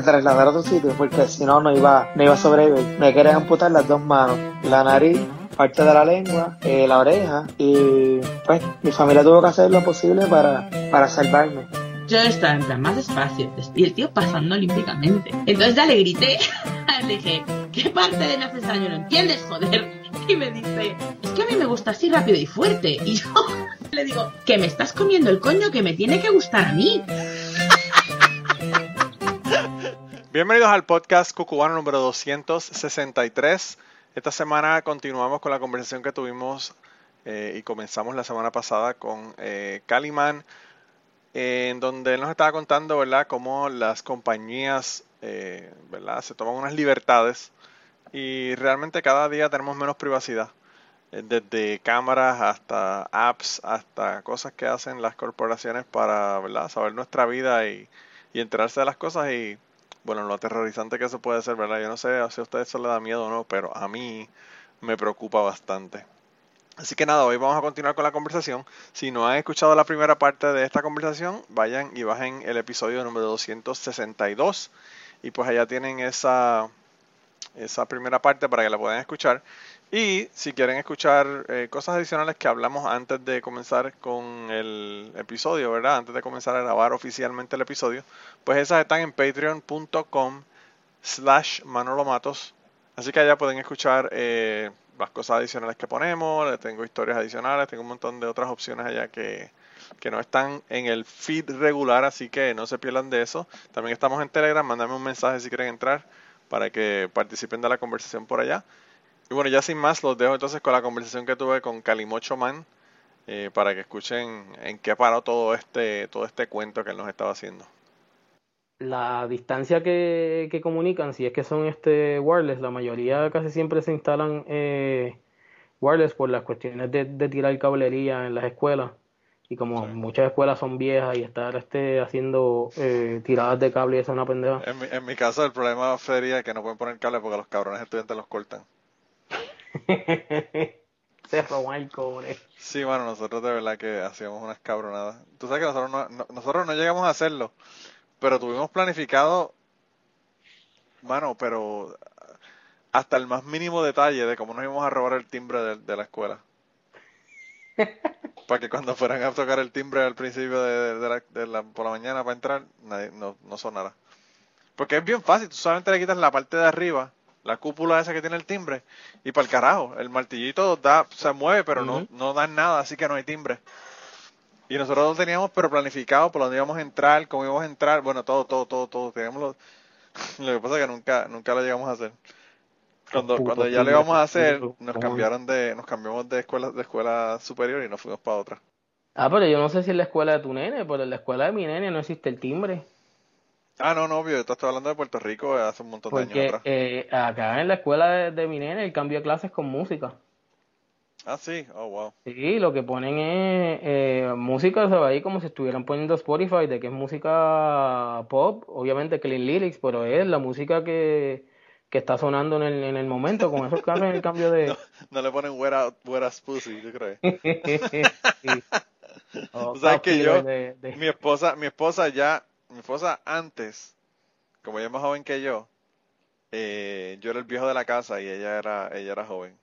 que, trasladar a otro sitio porque si no, no iba, no iba a sobrevivir. Me querían amputar las dos manos, la nariz, parte de la lengua, eh, la oreja y pues mi familia tuvo que hacer lo posible para, para salvarme. Yo estaba en plan más despacio y el tío pasando olímpicamente. Entonces ya le grité, le dije, ¿qué parte de necesario no entiendes, joder? Y me dice, es que a mí me gusta así rápido y fuerte. Y yo le digo, que me estás comiendo el coño que me tiene que gustar a mí. Bienvenidos al podcast Cucubano número 263. Esta semana continuamos con la conversación que tuvimos eh, y comenzamos la semana pasada con eh, Calimán, en donde él nos estaba contando, ¿verdad?, cómo las compañías, eh, ¿verdad?, se toman unas libertades y realmente cada día tenemos menos privacidad. Eh, desde cámaras hasta apps, hasta cosas que hacen las corporaciones para ¿verdad? saber nuestra vida y, y enterarse de las cosas y bueno, lo aterrorizante que eso puede ser, ¿verdad? Yo no sé si a ustedes eso le da miedo o no, pero a mí me preocupa bastante. Así que nada, hoy vamos a continuar con la conversación. Si no han escuchado la primera parte de esta conversación, vayan y bajen el episodio número 262 y pues allá tienen esa, esa primera parte para que la puedan escuchar. Y si quieren escuchar eh, cosas adicionales que hablamos antes de comenzar con el episodio, ¿verdad? Antes de comenzar a grabar oficialmente el episodio, pues esas están en patreon.com slash manolomatos. Así que allá pueden escuchar eh, las cosas adicionales que ponemos, tengo historias adicionales, tengo un montón de otras opciones allá que, que no están en el feed regular, así que no se pierdan de eso. También estamos en Telegram, mándame un mensaje si quieren entrar para que participen de la conversación por allá. Y bueno, ya sin más, los dejo entonces con la conversación que tuve con Calimocho Man eh, para que escuchen en qué paró todo este, todo este cuento que él nos estaba haciendo. La distancia que, que comunican, si es que son este wireless, la mayoría casi siempre se instalan eh, wireless por las cuestiones de, de tirar cablería en las escuelas y como muchas escuelas son viejas y estar este haciendo eh, tiradas de cable y eso es una pendeja. En mi, en mi caso el problema sería que no pueden poner cable porque los cabrones estudiantes los cortan. Se roban el cobre. Sí, bueno, nosotros de verdad que hacíamos unas cabronadas. Tú sabes que nosotros no, no- nosotros no llegamos a hacerlo, pero tuvimos planificado, mano, pero hasta el más mínimo detalle de cómo nos íbamos a robar el timbre de, de la escuela. Para que cuando fueran a tocar el timbre al principio de, de la, de la- por la mañana para entrar, nadie, no, no sonara. Porque es bien fácil, tú solamente le quitas la parte de arriba, la cúpula esa que tiene el timbre, y para el carajo, el martillito da, se mueve, pero no, no da nada, así que no hay timbre. Y nosotros lo teníamos, pero planificado por dónde íbamos a entrar, cómo íbamos a entrar, bueno, todo, todo, todo, todo. Teníamos lo, lo que pasa es que nunca, nunca lo llegamos a hacer. Cuando, Puto cuando ya lo íbamos a hacer, nos cambiaron de, nos cambiamos de escuela, de escuela superior y nos fuimos para otra. Ah, pero yo no sé si en la escuela de tu nene, pero en la escuela de mi nene no existe el timbre. Ah, no, no, obvio, yo te estoy hablando de Puerto Rico eh, hace un montón de años atrás. eh, acá en la escuela de, de mi nene el cambio de clases con música. Ah, sí, oh, wow. Sí, lo que ponen es eh, música, se va ahí como si estuvieran poniendo Spotify, de que es música pop, obviamente clean lyrics, pero es la música que, que está sonando en el, en el momento, con esos cambios en el cambio de... No, no le ponen wet, out, wet ass pussy, ¿tú crees? Sí. O Tú sabes que yo, de- de- mi esposa, mi esposa ya, mi esposa antes, como ella es más joven que yo, eh, yo era el viejo de la casa y ella era, ella era joven.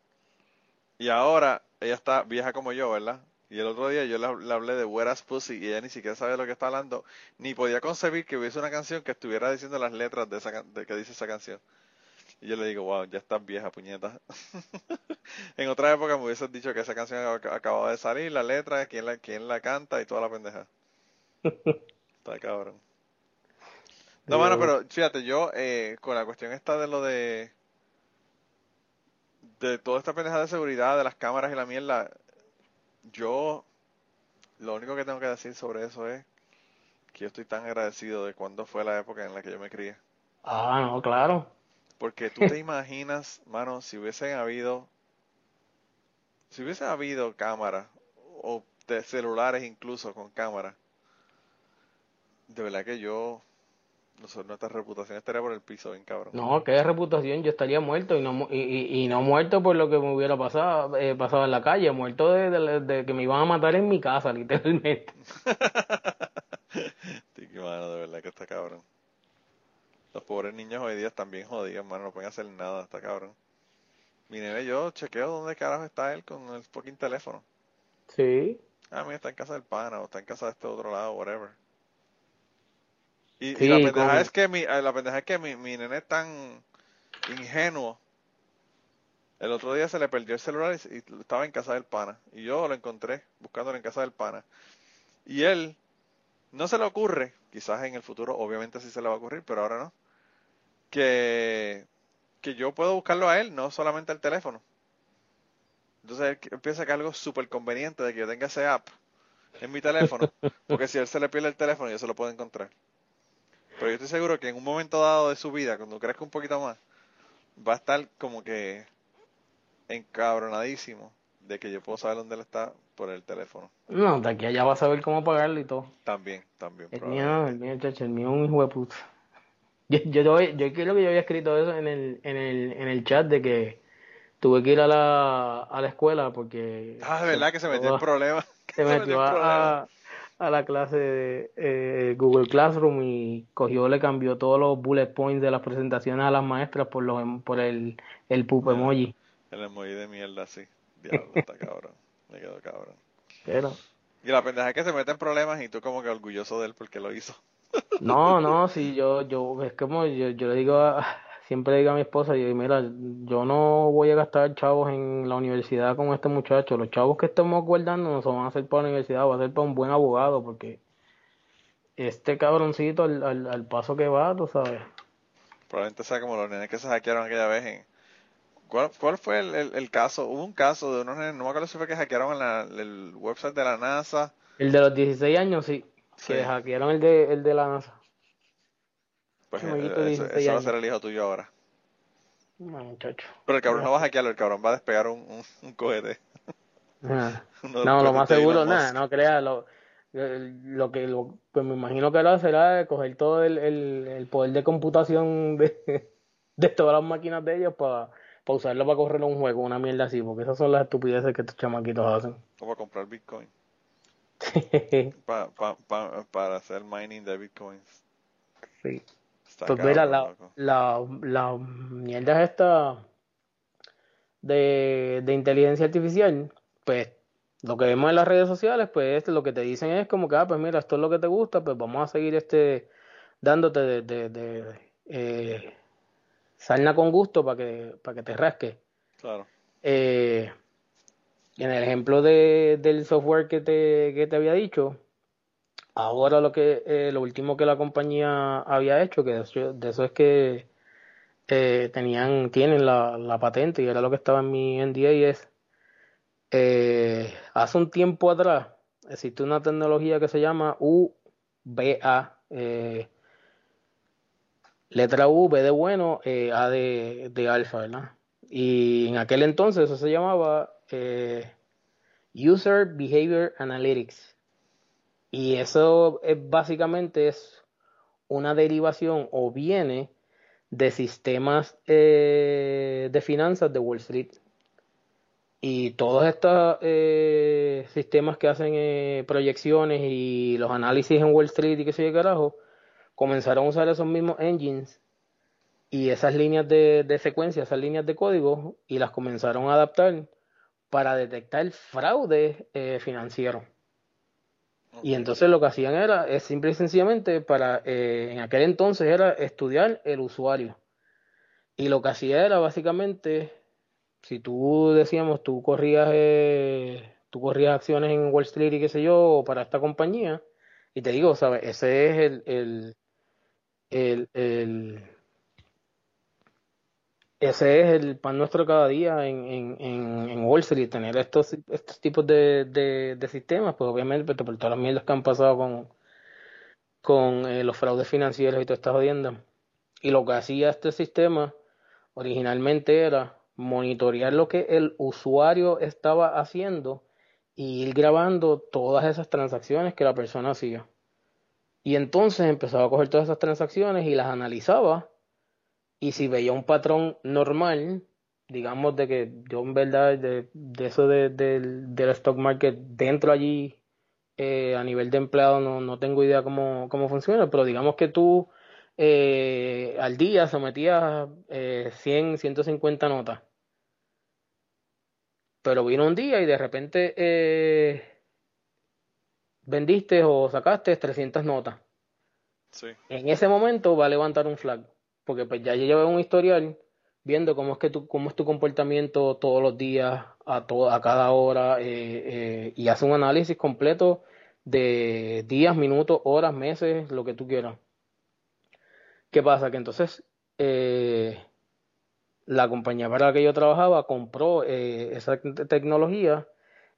Y ahora ella está vieja como yo, ¿verdad? Y el otro día yo le, le hablé de Ass Pussy y ella ni siquiera sabe de lo que está hablando, ni podía concebir que hubiese una canción que estuviera diciendo las letras de esa de que dice esa canción. Y yo le digo, wow, ya estás vieja, puñeta. en otra época me hubieses dicho que esa canción ac- acababa de salir, la letra, quién la, quién la canta y toda la pendeja. Está cabrón. No, mano, pero fíjate, yo eh, con la cuestión esta de lo de de toda esta pendeja de seguridad, de las cámaras y la mierda, yo lo único que tengo que decir sobre eso es que yo estoy tan agradecido de cuando fue la época en la que yo me crié. Ah, no, claro. Porque tú te imaginas, mano, si hubiesen habido, si hubiese habido cámaras o de celulares incluso con cámara, de verdad que yo, nuestra reputación estaría por el piso, bien cabrón. No, qué reputación, yo estaría muerto y no y, y, y no muerto por lo que me hubiera pasado, eh, pasado en la calle, muerto de, de- de que me iban a matar en mi casa, literalmente. Que, mano, de verdad que está niños hoy día están bien jodidos, hermano, no pueden hacer nada, está cabrón. Mi nene, yo chequeo dónde carajo está él con el fucking teléfono. Sí. Ah, mira, está en casa del pana o está en casa de este otro lado, whatever. Y, la pendeja es que mi, eh, la pendeja es que mi, mi nene es tan ingenuo. El otro día se le perdió el celular y, y estaba en casa del pana. Y yo lo encontré buscándolo en casa del pana. Y él no se le ocurre, quizás en el futuro, obviamente sí se le va a ocurrir, pero ahora no, que, que yo puedo buscarlo a él, no solamente al teléfono. Entonces él piensa que es algo súper conveniente de que yo tenga ese app en mi teléfono, porque si él se le pierde el teléfono, yo se lo puedo encontrar. Pero yo estoy seguro que en un momento dado de su vida, cuando crezca un poquito más, va a estar como que encabronadísimo de que yo puedo saber dónde él está por el teléfono. No, de aquí allá vas a ver cómo pagarlo y todo. También, también. El mío, el mío, chacho, el mío es un hijo de puta. Yo, yo, yo, yo creo que yo había escrito eso en el, en el, en el chat de que tuve que ir a la, a la escuela porque Ah, de verdad que se metió en problemas. se metió a, a la clase de eh, Google Classroom y cogió, le cambió todos los bullet points de las presentaciones a las maestras por los em- por el, el pup emoji. El emoji de mierda, sí. Diablo, está cabrón. Me quedó cabrón. Pero, Y la pendeja es que se mete en problemas y tú como que orgulloso de él porque lo hizo. no, no, sí, yo, yo, es como yo, yo le digo a, siempre le digo a mi esposa, yo, mira, yo no voy a gastar chavos en la universidad con este muchacho, los chavos que estemos guardando no se van a hacer para la universidad, va a ser para un buen abogado, porque este cabroncito al, al, al paso que va, tú sabes. Probablemente sea como los nenes que se hackearon aquella vez en... ¿Cuál, cuál fue el, el- el caso? Hubo un caso de unos nenes, no me acuerdo si fue que hackearon la- el website de la NASA. El de los 16 años, sí, Sí. que hackearon el de, el de la NASA. Pues eh, eso, 16 eso va a ser el hijo tuyo ahora. No, muchacho. Pero el cabrón no va a hackearlo, el cabrón va a despegar un, un, un cohete. Los No, lo más seguro, nada, no creas, lo, lo que lo, pues me imagino que ahora será coger todo el, el, el poder de computación de, de todas las máquinas de ellos para usarlo para correr un juego, una mierda así, porque esas son las estupideces que estos chamaquitos hacen. Como comprar Bitcoin. Pa, pa, pa- para hacer mining de Bitcoins. Sí. Está Pues mira, la, la, la mierda esta de, de inteligencia artificial, pues lo que vemos en las redes sociales, pues lo que te dicen es como que, ah, pues mira, esto es lo que te gusta, pues vamos a seguir este dándote de, de, de, eh, sarna con gusto para que, para que te rasque. Claro. Eh, en el ejemplo de, del software que te, que te había dicho, ahora lo que eh, lo último que la compañía había hecho, que de eso, es que eh, tenían, tienen la, patente y era lo que estaba en mi NDA y es eh, hace un tiempo atrás existe una tecnología que se llama UBA, eh, letra U, B de bueno, A de, de alfa, ¿verdad? Y en aquel entonces eso se llamaba User Behavior Analytics. Y eso es, básicamente es una derivación o viene de sistemas eh, de finanzas de Wall Street. Y todos estos eh, sistemas que hacen eh, proyecciones y los análisis en Wall Street y qué sé yo carajo, comenzaron a usar esos mismos engines y esas líneas de, de secuencia, esas líneas de código, y las comenzaron a adaptar para detectar fraude eh, financiero. Y entonces lo que hacían era, es simple y sencillamente, para, eh, en aquel entonces era estudiar el usuario. Y lo que hacía era básicamente, si tú decíamos, tú corrías, eh, tú corrías acciones en Wall Street y qué sé yo, o para esta compañía, y te digo, ¿sabes? Ese es el, el, el, el- ese es el pan nuestro cada día en, en, en, Wall Street, tener estos, estos tipos de, de, sistemas, pues obviamente pues, por todas las mierdas que han pasado con, con eh, los fraudes financieros y toda esta jodienda. Y lo que hacía este sistema originalmente era monitorear lo que el usuario estaba haciendo y ir grabando todas esas transacciones que la persona hacía. Y entonces empezaba a coger todas esas transacciones y las analizaba. Y si veía un patrón normal, digamos de que yo en verdad de, de eso de, del del stock market dentro allí eh, a nivel de empleado no, no tengo idea cómo, cómo funciona, pero digamos que tú eh, al día sometía eh, 100, 150 notas. Pero vino un día y de repente eh, vendiste o sacaste 300 notas. Sí. En ese momento va a levantar un flag, porque pues ya lleva un historial viendo cómo es que tu, cómo es tu comportamiento todos los días, a, a cada hora, eh, eh, y hace un análisis completo de días, minutos, horas, meses, lo que tú quieras. ¿Qué pasa? Que entonces eh, la compañía para la que yo trabajaba compró esa tecnología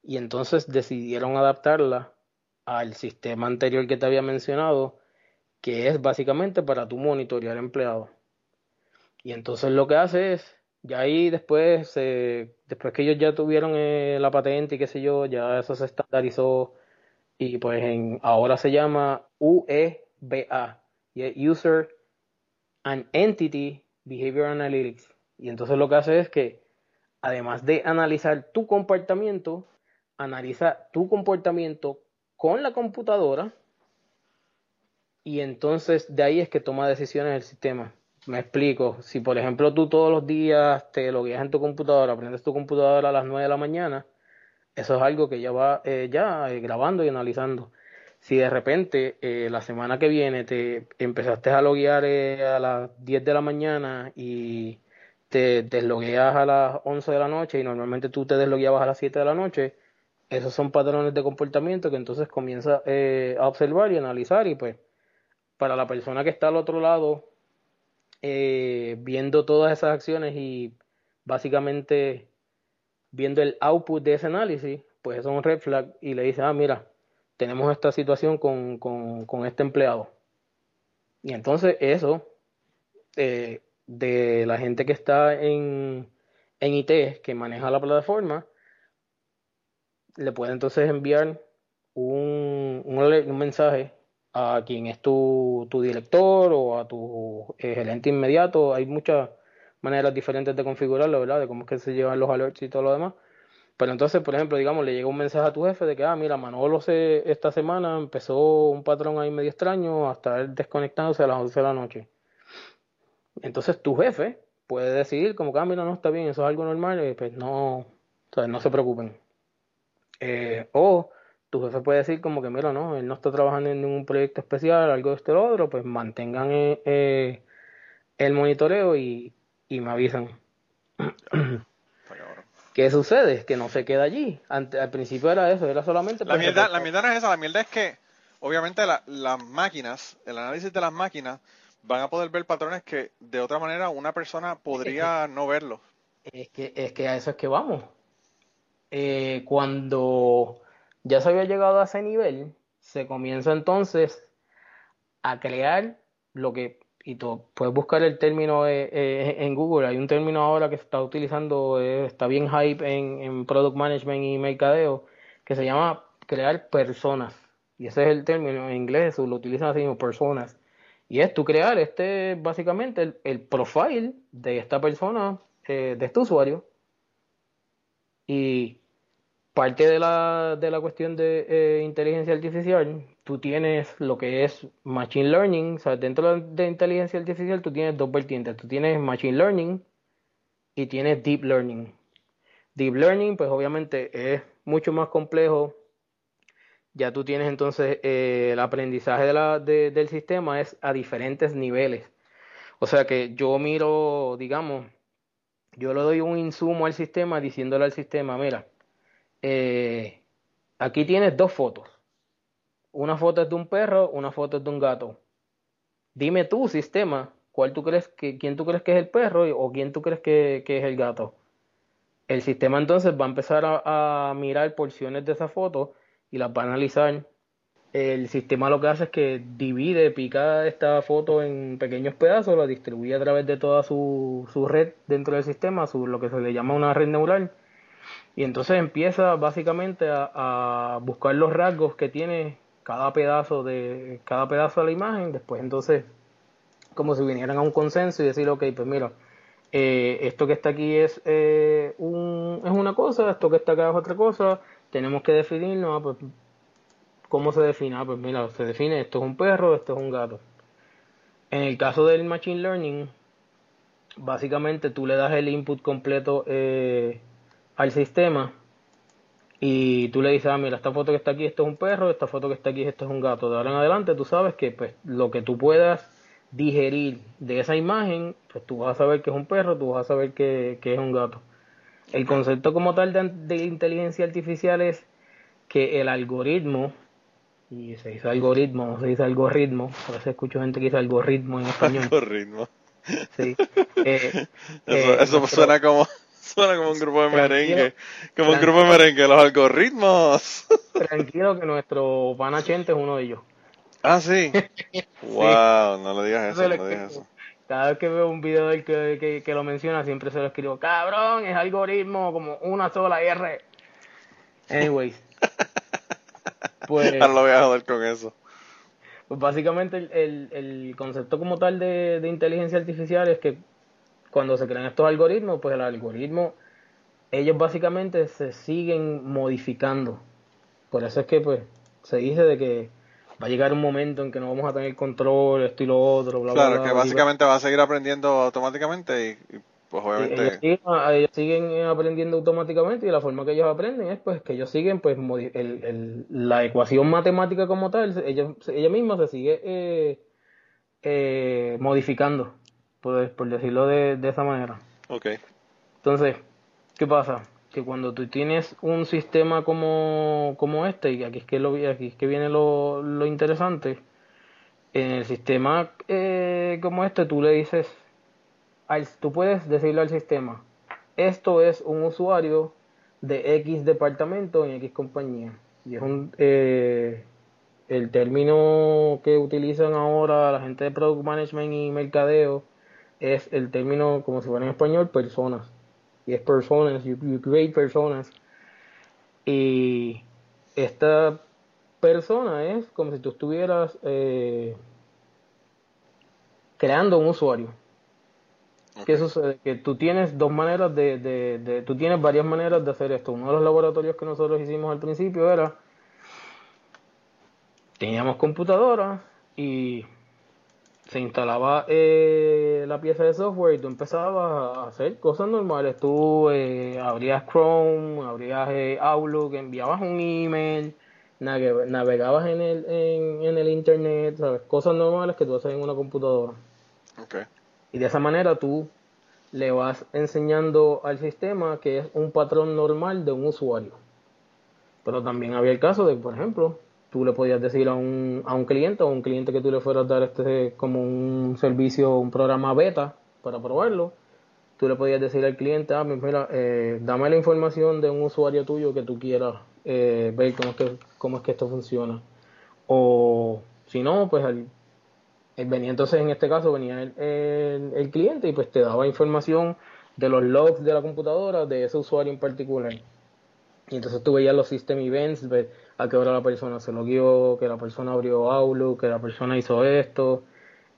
y entonces decidieron adaptarla al sistema anterior que te había mencionado, que es básicamente para tu monitorear empleados. Y entonces lo que hace es, ya ahí después, después que ellos ya tuvieron eh, la patente y qué sé yo, ya eso se estandarizó y pues en, ahora se llama UEBA, User and Entity Behavior Analytics. Y entonces lo que hace es que, además de analizar tu comportamiento, analiza tu comportamiento con la computadora y entonces de ahí es que toma decisiones el sistema. Me explico. Si por ejemplo tú todos los días te logueas en tu computadora, aprendes tu computadora a las 9 de la mañana, eso es algo que ya va eh, ya eh, grabando y analizando. Si de repente eh, la semana que viene te empezaste a loguear a las 10 de la mañana y te deslogueas a las 11 de la noche y normalmente tú te deslogueabas a las 7 de la noche, esos son patrones de comportamiento que entonces comienza a observar y analizar y pues para la persona que está al otro lado eh, viendo todas esas acciones y básicamente viendo el output de ese análisis, pues eso es un red flag y le dice, ah, mira, tenemos esta situación con, con, este empleado. Y entonces eso, eh, de la gente que está en, en IT, que maneja la plataforma, le puede entonces enviar un, un, un mensaje a quien es tu, tu director o a tu eh, gerente inmediato. Hay muchas maneras diferentes de configurarlo, ¿verdad? De cómo es que se llevan los alerts y todo lo demás. Pero entonces, por ejemplo, digamos, le llega un mensaje a tu jefe de que, ah, mira, Manolo se, esta semana empezó un patrón ahí medio extraño hasta él desconectándose a las 11 de la noche. Entonces tu jefe puede decidir como que, ah, mira, no está bien, eso es algo normal, y pues no, no se preocupen. Eh, o tu jefe puede decir como que, mira, no, él no está trabajando en ningún proyecto especial, algo de este o otro, pues mantengan eh, eh, el monitoreo y, me avisan. ¿Qué sucede? Que no se queda allí. al principio era eso, era solamente... La mierda, la mierda no es esa, la mierda es que obviamente las máquinas, el análisis de las máquinas, van a poder ver patrones que de otra manera una persona podría no verlos. Es que, es que a eso es que vamos. Eh, cuando ya se había llegado a ese nivel, se comienza entonces a crear lo que, y tú puedes buscar el término eh, eh, en Google, hay un término ahora que se está utilizando, eh, está bien hype en, en Product Management y Mercadeo, que se llama crear personas. Y ese es el término en inglés, lo utilizan así como personas. Y es tú crear este, básicamente, el, el profile de esta persona, de este usuario. Y parte de la, de la cuestión de eh, inteligencia artificial, tú tienes lo que es Machine Learning, o sea, dentro de inteligencia artificial tú tienes dos vertientes, tú tienes Machine Learning y tienes Deep Learning. Deep Learning, pues obviamente es mucho más complejo, ya tú tienes entonces eh, el aprendizaje de la, del sistema es a diferentes niveles. O sea que yo miro, digamos, yo le doy un insumo al sistema diciéndole al sistema, mira, eh, aquí tienes dos fotos. Una foto es de un perro, una foto es de un gato. Dime tú, sistema, cuál tú crees que, quién tú crees que es el perro o quién tú crees que, es el gato. El sistema entonces va a empezar a, mirar porciones de esa foto y las va a analizar. El sistema lo que hace es que divide, pica esta foto en pequeños pedazos, la distribuye a través de toda su, su red dentro del sistema, su, lo que se le llama una red neural y entonces empieza básicamente a, buscar los rasgos que tiene cada pedazo de cada pedazo de la imagen. Después entonces como si vinieran a un consenso y decir, ok, pues mira, eh, esto que está aquí es, eh, un, es una cosa, esto que está acá es otra cosa, tenemos que definirnos, ah, pues, ¿cómo se define? Ah, pues mira, se define, esto es un perro, esto es un gato. En el caso del Machine Learning, básicamente tú le das el input completo eh, al sistema y tú le dices, ah, mira, esta foto que está aquí, esto es un perro, esta foto que está aquí, esto es un gato. De ahora en adelante tú sabes que pues lo que tú puedas digerir de esa imagen, pues tú vas a saber que es un perro, tú vas a saber que, es un gato. El concepto como tal de, inteligencia artificial es que el algoritmo, y se dice algoritmo, no se dice algoritmo, a veces escucho gente que dice algoritmo en español. Algoritmo. Sí. Eh, eso, eh, suena como Suena como un grupo de merengue. Como un grupo de merengue, los algoritmos. Tranquilo que nuestro panachente es uno de ellos. Ah, sí. Wow, no le digas eso, no le digas eso. Cada vez que veo un video del que, que, lo menciona, siempre se lo escribo. Cabrón, es algoritmo, como una sola R. Anyways. Pues, Ahora lo voy a joder con eso. Pues básicamente el, el, concepto como tal de, de inteligencia artificial es que cuando se crean estos algoritmos, pues el algoritmo, ellos básicamente se siguen modificando. Por eso es que pues se dice de que va a llegar un momento en que no vamos a tener control, esto y lo otro, bla, claro, bla, bla. que básicamente va a seguir aprendiendo automáticamente y, pues obviamente... Ellos siguen, aprendiendo automáticamente y la forma que ellos aprenden es pues que ellos siguen pues la ecuación matemática como tal, ellos, ella misma se sigue eh, eh, modificando por, por decirlo de, de esa manera. Ok. Entonces, ¿qué pasa? Que cuando tú tienes un sistema como, como este, y aquí es que, lo, aquí es que viene lo, lo interesante, en el sistema eh, como este tú le dices, al, tú puedes decirle al sistema, esto es un usuario de X departamento en X compañía. Y es un, eh, el término que utilizan ahora la gente de Product Management y Mercadeo es el término, como se fuera en español, personas. Y es personas, you, create personas. Y esta persona es como si tú estuvieras eh, creando un usuario. ¿Qué sucede? Que tú tienes dos maneras de, de, de, tú tienes varias maneras de hacer esto. Uno de los laboratorios que nosotros hicimos al principio era, teníamos computadoras y se instalaba eh, la pieza de software y tú empezabas a hacer cosas normales. Tú eh, abrías Chrome, abrías eh, Outlook, enviabas un email, navegabas en el, en, el Internet, ¿sabes? Cosas normales que tú haces en una computadora. Y de esa manera tú le vas enseñando al sistema que es un patrón normal de un usuario. Pero también había el caso de, por ejemplo, tú le podías decir a un, a un cliente o a un cliente que tú le fueras a dar este como un servicio, un programa beta para probarlo, tú le podías decir al cliente, ah, mira, eh, dame la información de un usuario tuyo que tú quieras eh, ver cómo es, que, cómo es que esto funciona. O si no, pues el, venía entonces en este caso venía el, el cliente y pues te daba información de los logs de la computadora de ese usuario en particular. Y entonces tú veías los system events, a qué hora la persona se lo guió, que la persona abrió Outlook, que la persona hizo esto.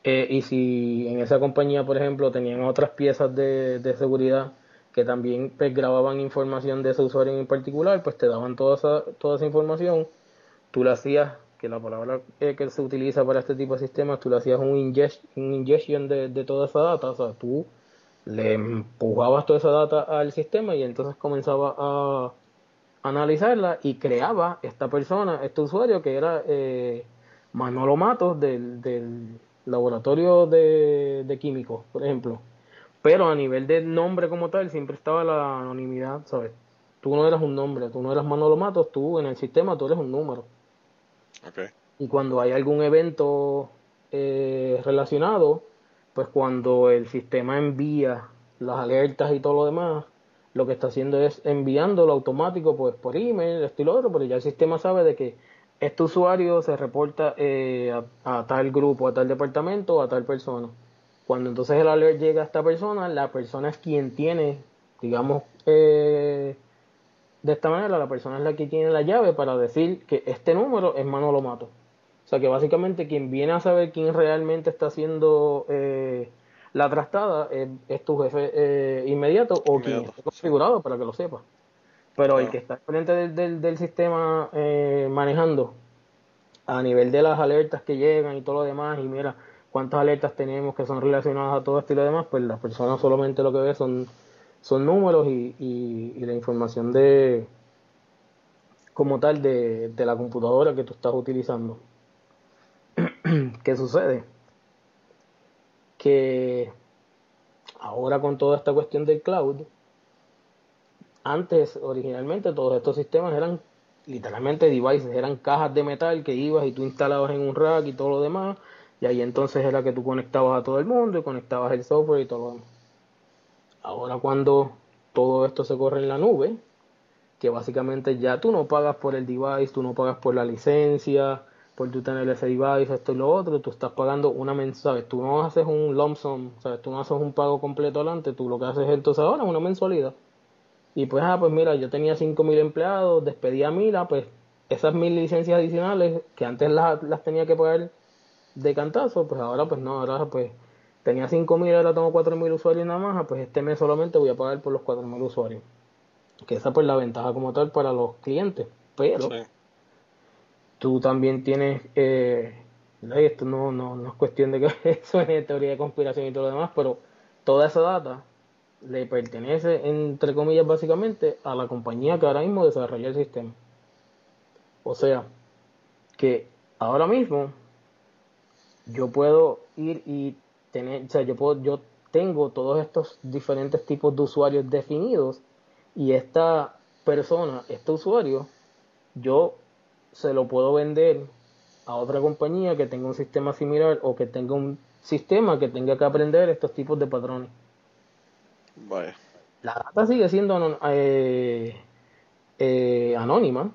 Eh, y si en esa compañía, por ejemplo, tenían otras piezas de, de seguridad que también pues, grababan información de ese usuario en particular, pues te daban toda esa, toda esa información. Tú le hacías, que la palabra eh, que se utiliza para este tipo de sistemas, tú le hacías un, ingest, un ingestion de, de toda esa data. O sea, tú le empujabas toda esa data al sistema y entonces comenzaba a analizarla y creaba esta persona, este usuario que era eh, Manolo Matos del, del laboratorio de, de, químicos, por ejemplo. Pero a nivel de nombre como tal siempre estaba la anonimidad, ¿sabes? Tú no eras un nombre, tú no eras Manolo Matos, tú en el sistema tú eres un número. Y cuando hay algún evento eh, relacionado, pues cuando el sistema envía las alertas y todo lo demás, lo que está haciendo es enviándolo automático pues, por email, esto y lo otro, pero ya el sistema sabe de que este usuario se reporta eh, a, tal grupo, a tal departamento, a tal persona. Cuando entonces el alert llega a esta persona, la persona es quien tiene, digamos, eh, de esta manera, la persona es la que tiene la llave para decir que este número es Manolo Mato. O sea que básicamente quien viene a saber quién realmente está haciendo eh, la trastada es, tu jefe eh, inmediato o quien está configurado para que lo sepa. Pero el que está frente del, del, sistema eh, manejando a nivel de las alertas que llegan y todo lo demás, y mira, cuántas alertas tenemos que son relacionadas a todo esto y lo demás, pues la persona solamente lo que ve son, son números y, y, la información de como tal de, de la computadora que tú estás utilizando. ¿Qué sucede? Que ahora con toda esta cuestión del cloud, antes originalmente todos estos sistemas eran literalmente devices, eran cajas de metal que ibas y tú instalabas en un rack y todo lo demás, y ahí entonces era que tú conectabas a todo el mundo y conectabas el software y todo lo demás. Ahora cuando todo esto se corre en la nube, que básicamente ya tú no pagas por el device, tú no pagas por la licencia, por tú tener ese device, esto y lo otro, tú estás pagando una mensualidad. Tú no haces un lump sum, ¿sabes? Tú no haces un pago completo adelante, tú lo que haces entonces ahora es una mensualidad. Y pues, ah, pues mira, yo tenía 5.000 empleados, despedí a Mila, pues esas mil licencias adicionales que antes las, las tenía que pagar de cantazo, pues ahora pues no, ahora pues tenía 5.000, ahora tengo 4.000 usuarios nada más, pues este mes solamente voy a pagar por los 4.000 usuarios. Que esa pues la ventaja como tal para los clientes, pero tú también tienes, eh, esto no, no, no es cuestión de que eso es teoría de conspiración y todo lo demás, pero toda esa data le pertenece, entre comillas, básicamente a la compañía que ahora mismo desarrolla el sistema. O sea, que ahora mismo yo puedo ir y tener, o sea, yo puedo, yo tengo todos estos diferentes tipos de usuarios definidos y esta persona, este usuario, yo se lo puedo vender a otra compañía que tenga un sistema similar o que tenga un sistema que tenga que aprender estos tipos de patrones. La data sigue siendo eh, eh, anónima,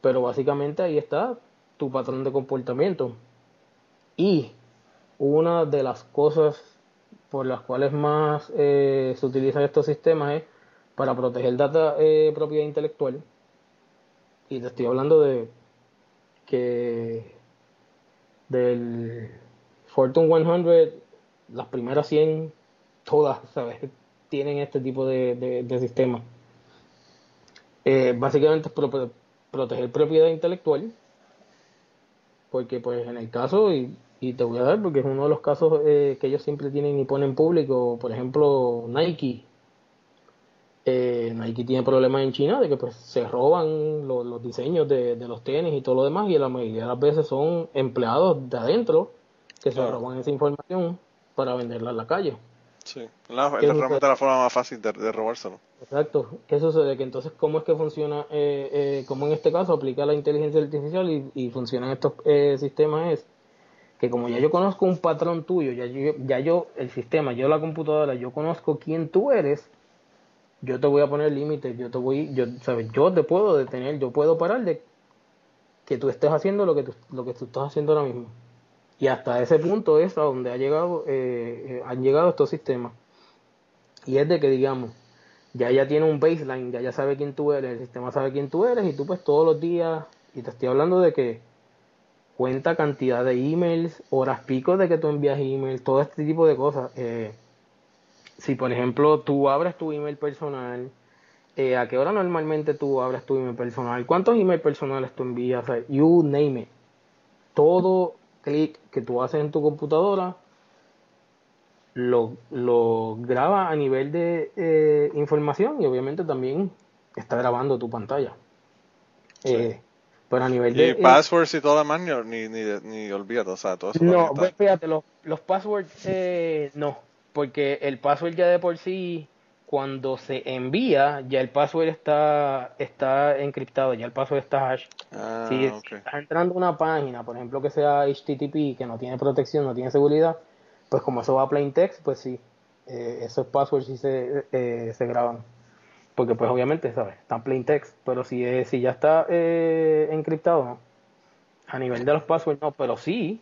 pero básicamente ahí está tu patrón de comportamiento. Y una de las cosas por las cuales más eh, se utilizan estos sistemas es para proteger data propiedad intelectual. Y te estoy hablando de que del Fortune 100, las primeras 100, todas, ¿sabes? tienen este tipo de, de, sistema. Eh, básicamente es proteger propiedad intelectual, porque pues en el caso, y, te voy a dar, porque es uno de los casos eh, que ellos siempre tienen y ponen público, por ejemplo, Nike. Eh, Nike tiene problemas en China de que pues se roban los diseños de, los tenis y todo lo demás y la mayoría de las veces son empleados de adentro que se roban esa información para venderla en la calle. Sí, la, es realmente la forma más fácil de, robárselo. Exacto. ¿Qué sucede? Que entonces, ¿cómo es que funciona? Eh, eh, como en este caso aplica la inteligencia artificial y, y funcionan estos eh, sistemas es que como ya yo conozco un patrón tuyo, ya yo, ya yo, el sistema, yo la computadora, yo conozco quién tú eres, yo te voy a poner límites, yo te voy, yo, sabes, yo te puedo detener, yo puedo parar de que tú estés haciendo lo que tú, lo que tú estás haciendo ahora mismo. Y hasta ese punto es a donde ha llegado, eh, eh, han llegado estos sistemas. Y es de que, digamos, ya ya tiene un baseline, ya ya sabe quién tú eres, el sistema sabe quién tú eres, y tú pues todos los días, y te estoy hablando de que cuenta cantidad de emails, horas pico de que tú envías emails, todo este tipo de cosas. Eh, si por ejemplo tú abres tu email personal, ¿a qué hora normalmente tú abres tu email personal? ¿Cuántos emails personales tú envías? you name it. Todo clic que tú haces en tu computadora lo, lo graba a nivel de eh, información y obviamente también está grabando tu pantalla. Eh, pero a nivel de... Y passwords y todo demás ni, ni, ni, olvídate, o sea, todo eso. No, pues fíjate, los, los passwords eh, no, porque el password ya de por sí cuando se envía, ya el password está, está encriptado, ya el password está hash. Ah, si estás entrando a una página, por ejemplo, que sea HTTP, que no tiene protección, no tiene seguridad, pues como eso va a plain text, pues sí, eh, esos passwords sí se, eh, se graban. Porque pues obviamente, ¿sabes? Están plain text, pero si, si ya está eh, encriptado, ¿no? A nivel de los passwords no, pero sí,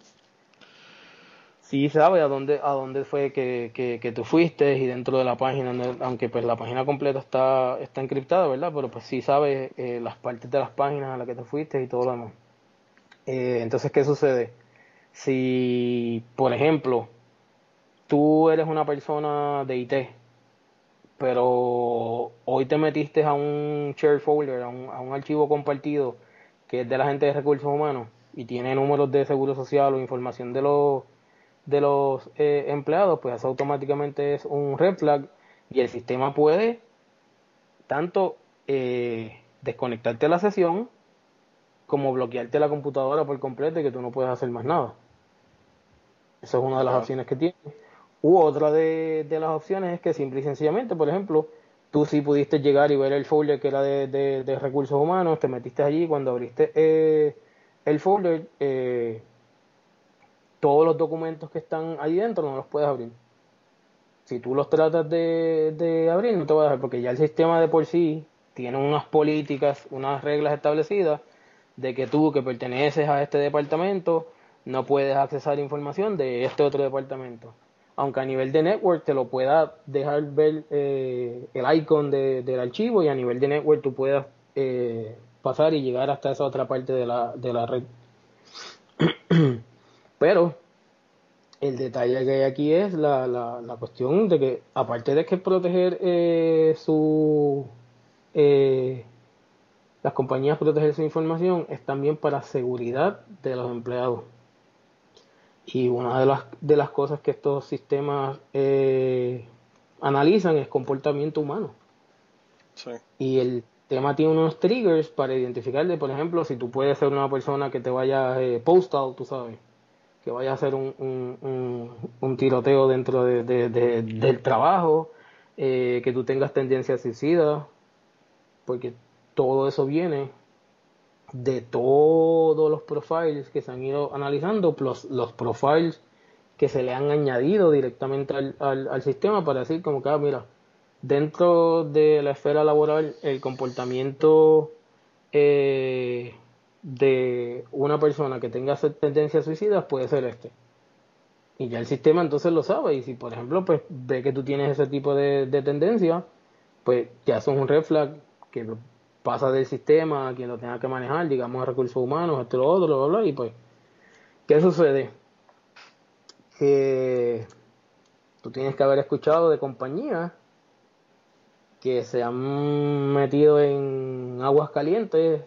sí sabe a dónde a dónde fue que, que, tú fuiste y dentro de la página aunque pues la página completa está está encriptada verdad pero pues sí sabe eh, las partes de las páginas a las que te fuiste y todo lo demás. Eh, entonces qué sucede si por ejemplo tú eres una persona de IT pero hoy te metiste a un share folder a un, a un archivo compartido que es de la gente de recursos humanos y tiene números de seguro social o información de los de los eh, empleados, pues eso automáticamente es un red flag y el sistema puede tanto eh, desconectarte la sesión como bloquearte la computadora por completo y que tú no puedes hacer más nada. Esa es una de las opciones que tiene. U otra de, las opciones es que simple y sencillamente, por ejemplo, tú sí pudiste llegar y ver el folder que era de, recursos humanos, te metiste allí, cuando abriste eh, el folder, eh, todos los documentos que están ahí dentro no los puedes abrir. Si tú los tratas de, abrir, no te va a dejar, porque ya el sistema de por sí tiene unas políticas, unas reglas establecidas de que tú que perteneces a este departamento no puedes accesar información de este otro departamento. Aunque a nivel de network te lo pueda dejar ver eh, el icon del archivo y a nivel de network tú puedas eh, pasar y llegar hasta esa otra parte de la, de la red. Pero el detalle que hay aquí es la, la, la cuestión de que, aparte de que proteger eh, su. Eh, las compañías proteger su información, es también para seguridad de los empleados. Y una de las, de las cosas que estos sistemas eh, analizan es comportamiento humano. Y el tema tiene unos triggers para identificarle, por ejemplo, si tú puedes ser una persona que te vaya eh, postal, tú sabes, que vaya a hacer un, un, un, tiroteo dentro de, del trabajo, eh, que tú tengas tendencia a suicida, porque todo eso viene de todos los profiles que se han ido analizando, plus los profiles que se le han añadido directamente al, al, sistema para decir como que, ah, mira, dentro de la esfera laboral el comportamiento eh, de una persona que tenga tendencias suicidas puede ser este. Y ya el sistema entonces lo sabe. Y si, por ejemplo, pues ve que tú tienes ese tipo de, tendencia, pues ya son un red flag que pasa del sistema a quien lo tenga que manejar, digamos, recursos humanos, esto, lo otro, y pues, ¿qué sucede? Que tú tienes que haber escuchado de compañías que se han metido en aguas calientes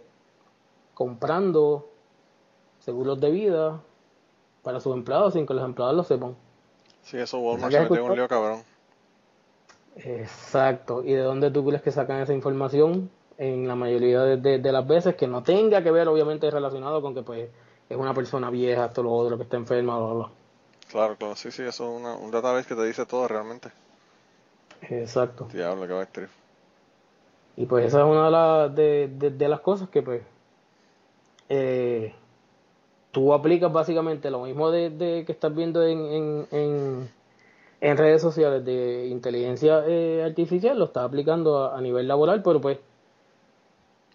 comprando seguros de vida para sus empleados sin que los empleados lo sepan. Sí, eso Walmart se metió un lío cabrón. Exacto. ¿Y de dónde tú crees que sacan esa información? En la mayoría de, las veces que no tenga que ver, obviamente, relacionado con que pues es una persona vieja, esto, lo otro, que está enferma, bla, bla. Claro, claro, sí, sí, eso es un database que te dice todo realmente. Exacto. Diablo, va a. Y pues esa es una de, de las cosas que pues eh, tú aplicas básicamente lo mismo de, que estás viendo en, en, en, redes sociales de inteligencia eh, artificial, lo estás aplicando a, nivel laboral, pero pues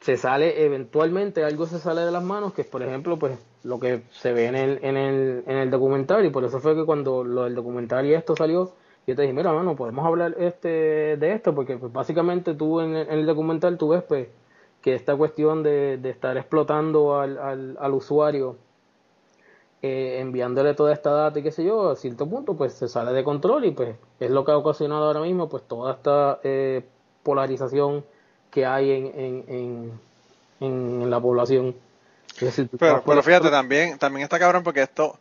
se sale eventualmente, algo se sale de las manos, que por ejemplo pues lo que se ve en el, en el, en el documental, y por eso fue que cuando lo del documental y esto salió, yo te dije, mira, no podemos hablar este de esto, porque pues básicamente tú en en el documental tú ves pues que esta cuestión de, estar explotando al, al, usuario, eh, enviándole toda esta data y qué sé yo, a cierto punto pues se sale de control y pues es lo que ha ocasionado ahora mismo pues toda esta eh, polarización que hay en, en, en, en la población. pero, pero fíjate, también, también está cabrón porque esto,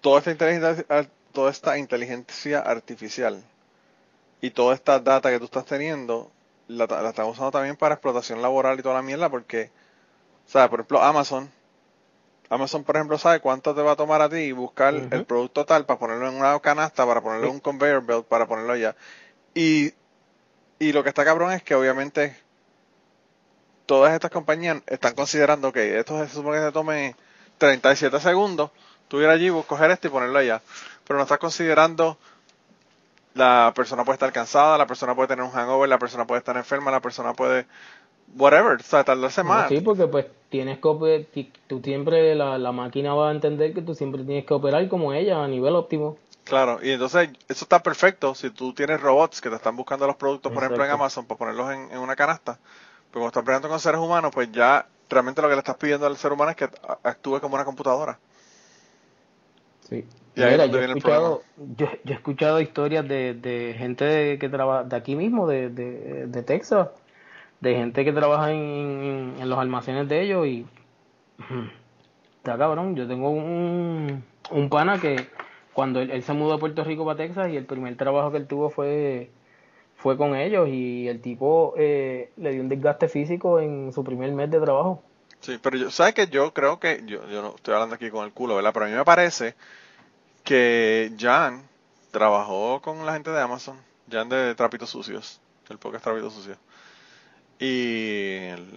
toda esta inteligencia, toda esta inteligencia artificial y toda esta data que tú estás teniendo la, la están usando también para explotación laboral y toda la mierda porque, ¿sabes? Por ejemplo, Amazon. Amazon, por ejemplo, sabe cuánto te va a tomar a ti buscar el producto tal para ponerlo en una canasta, para ponerlo en un conveyor belt, para ponerlo allá. Y, y lo que está cabrón es que obviamente todas estas compañías están considerando que esto se supone que se tome 37 segundos, tú ir allí, coger esto y ponerlo allá. Pero no estás considerando la persona puede estar cansada, la persona puede tener un hangover, la persona puede estar enferma, la persona puede whatever, o sea, tardarse más. Sí, porque pues tienes que tú siempre la, la máquina va a entender que tú siempre tienes que operar como ella a nivel óptimo. Claro, y entonces eso está perfecto si tú tienes robots que te están buscando los productos, por ejemplo, en Amazon para ponerlos en, una canasta. Pero cuando estás peleando con seres humanos, pues ya realmente lo que le estás pidiendo al ser humano es que actúe como una computadora. Sí. yo, he escuchado, yo, he escuchado historias de, de gente que trabaja de aquí mismo, de, de, Texas, de gente que trabaja en, en, los almacenes de ellos y está cabrón. Yo tengo un, un pana que cuando él, él se mudó a Puerto Rico para Texas y el primer trabajo que él tuvo fue fue con ellos y el tipo eh, le dio un desgaste físico en su primer mes de trabajo. Sí, pero yo, ¿sabes que Yo creo que, yo, yo no estoy hablando aquí con el culo, ¿verdad? Pero a mí me parece que Jan trabajó con la gente de Amazon, Jan de Trapitos Sucios, el podcast Trapitos Sucios. Y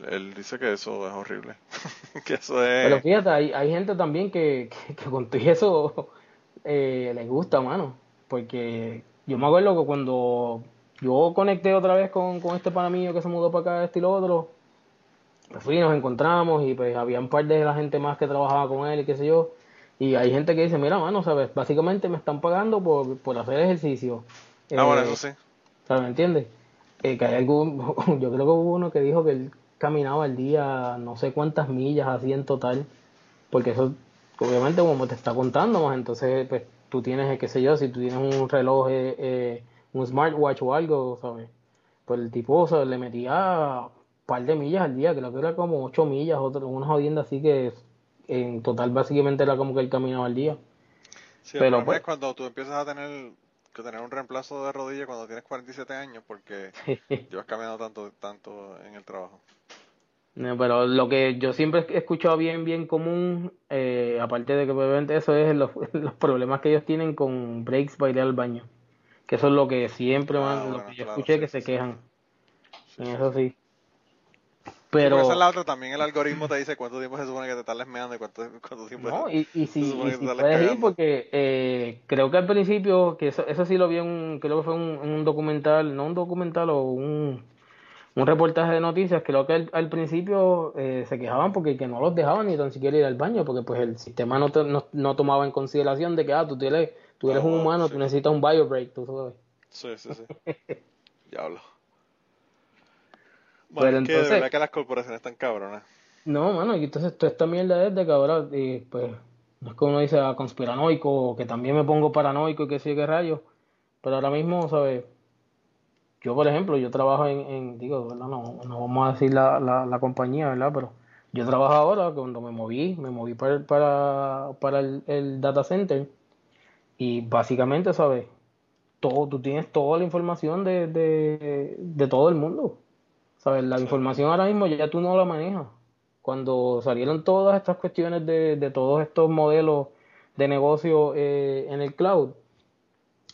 él, dice que eso es horrible. que eso es... Pero fíjate, hay, hay gente también que, que, que con todo eso eh, les gusta, mano. Porque yo me acuerdo que cuando yo conecté otra vez con, con este pana mío que se mudó para acá, este y lo otro. Pues fui, nos encontramos y pues había un par de la gente más que trabajaba con él y qué sé yo. Y hay gente que dice, mira, mano, ¿sabes? Básicamente me están pagando por, por hacer ejercicio. Ah, bueno, eh, eso sí. ¿Sabes? ¿Me entiendes? Eh, que hay algún, yo creo que hubo uno que dijo que él caminaba al día no sé cuántas millas así en total. Porque eso, obviamente, como te está contando más, entonces, pues tú tienes, qué sé yo, si tú tienes un reloj... Eh, un smartwatch o algo, ¿sabes? Pues el tipo se le metía un par de millas al día, creo que era como 8 millas, otro, una jodienda así que en total básicamente era como que él caminaba al día. Sí, Pero pues, es cuando tú empiezas a tener que tener un reemplazo de rodilla cuando tienes 47 años porque llevas caminando tanto tanto en el trabajo. pero lo que yo siempre he escuchado bien, bien común, eh, aparte de que obviamente eso es los, los problemas que ellos tienen con breaks para ir al baño. Que eso es lo que siempre, ah, lo que yo escuché que se quejan. En eso sí. Pero... esa es la otra, también el algoritmo te dice cuánto tiempo se supone que te estás meando y cuánto, cuánto tiempo No, y, y si, y si puedes ir, porque eh, creo que al principio, que eso, eso sí lo vi en un, creo que fue un, un documental, no un documental o un, un reportaje de noticias, creo que al, principio eh, se quejaban porque que no los dejaban ni tan siquiera ir al baño, porque pues el sistema no, no, no tomaba en consideración de que, ah, tú tienes Tú eres un humano, tú necesitas un bio break, tú sabes. Sí, sí, sí. Diablo. Bueno, es que de verdad que las corporaciones están cabronas. No, mano, y entonces toda esta mierda es de cabrón, y pues, no es como uno dice ah, conspiranoico, que también me pongo paranoico y que sé qué rayos, pero ahora mismo, ¿sabes? Yo, por ejemplo, yo trabajo en, digo, ¿verdad? No, no vamos a decir la, la, la compañía, ¿verdad? Pero yo trabajo ahora, cuando me moví, me moví para, para, para el, el data center, y básicamente, ¿sabes? Todo, tú tienes toda la información de, de, todo el mundo. ¿Sabes? La información ahora mismo ya tú no la manejas. Cuando salieron todas estas cuestiones de, de todos estos modelos de negocio eh, en el cloud,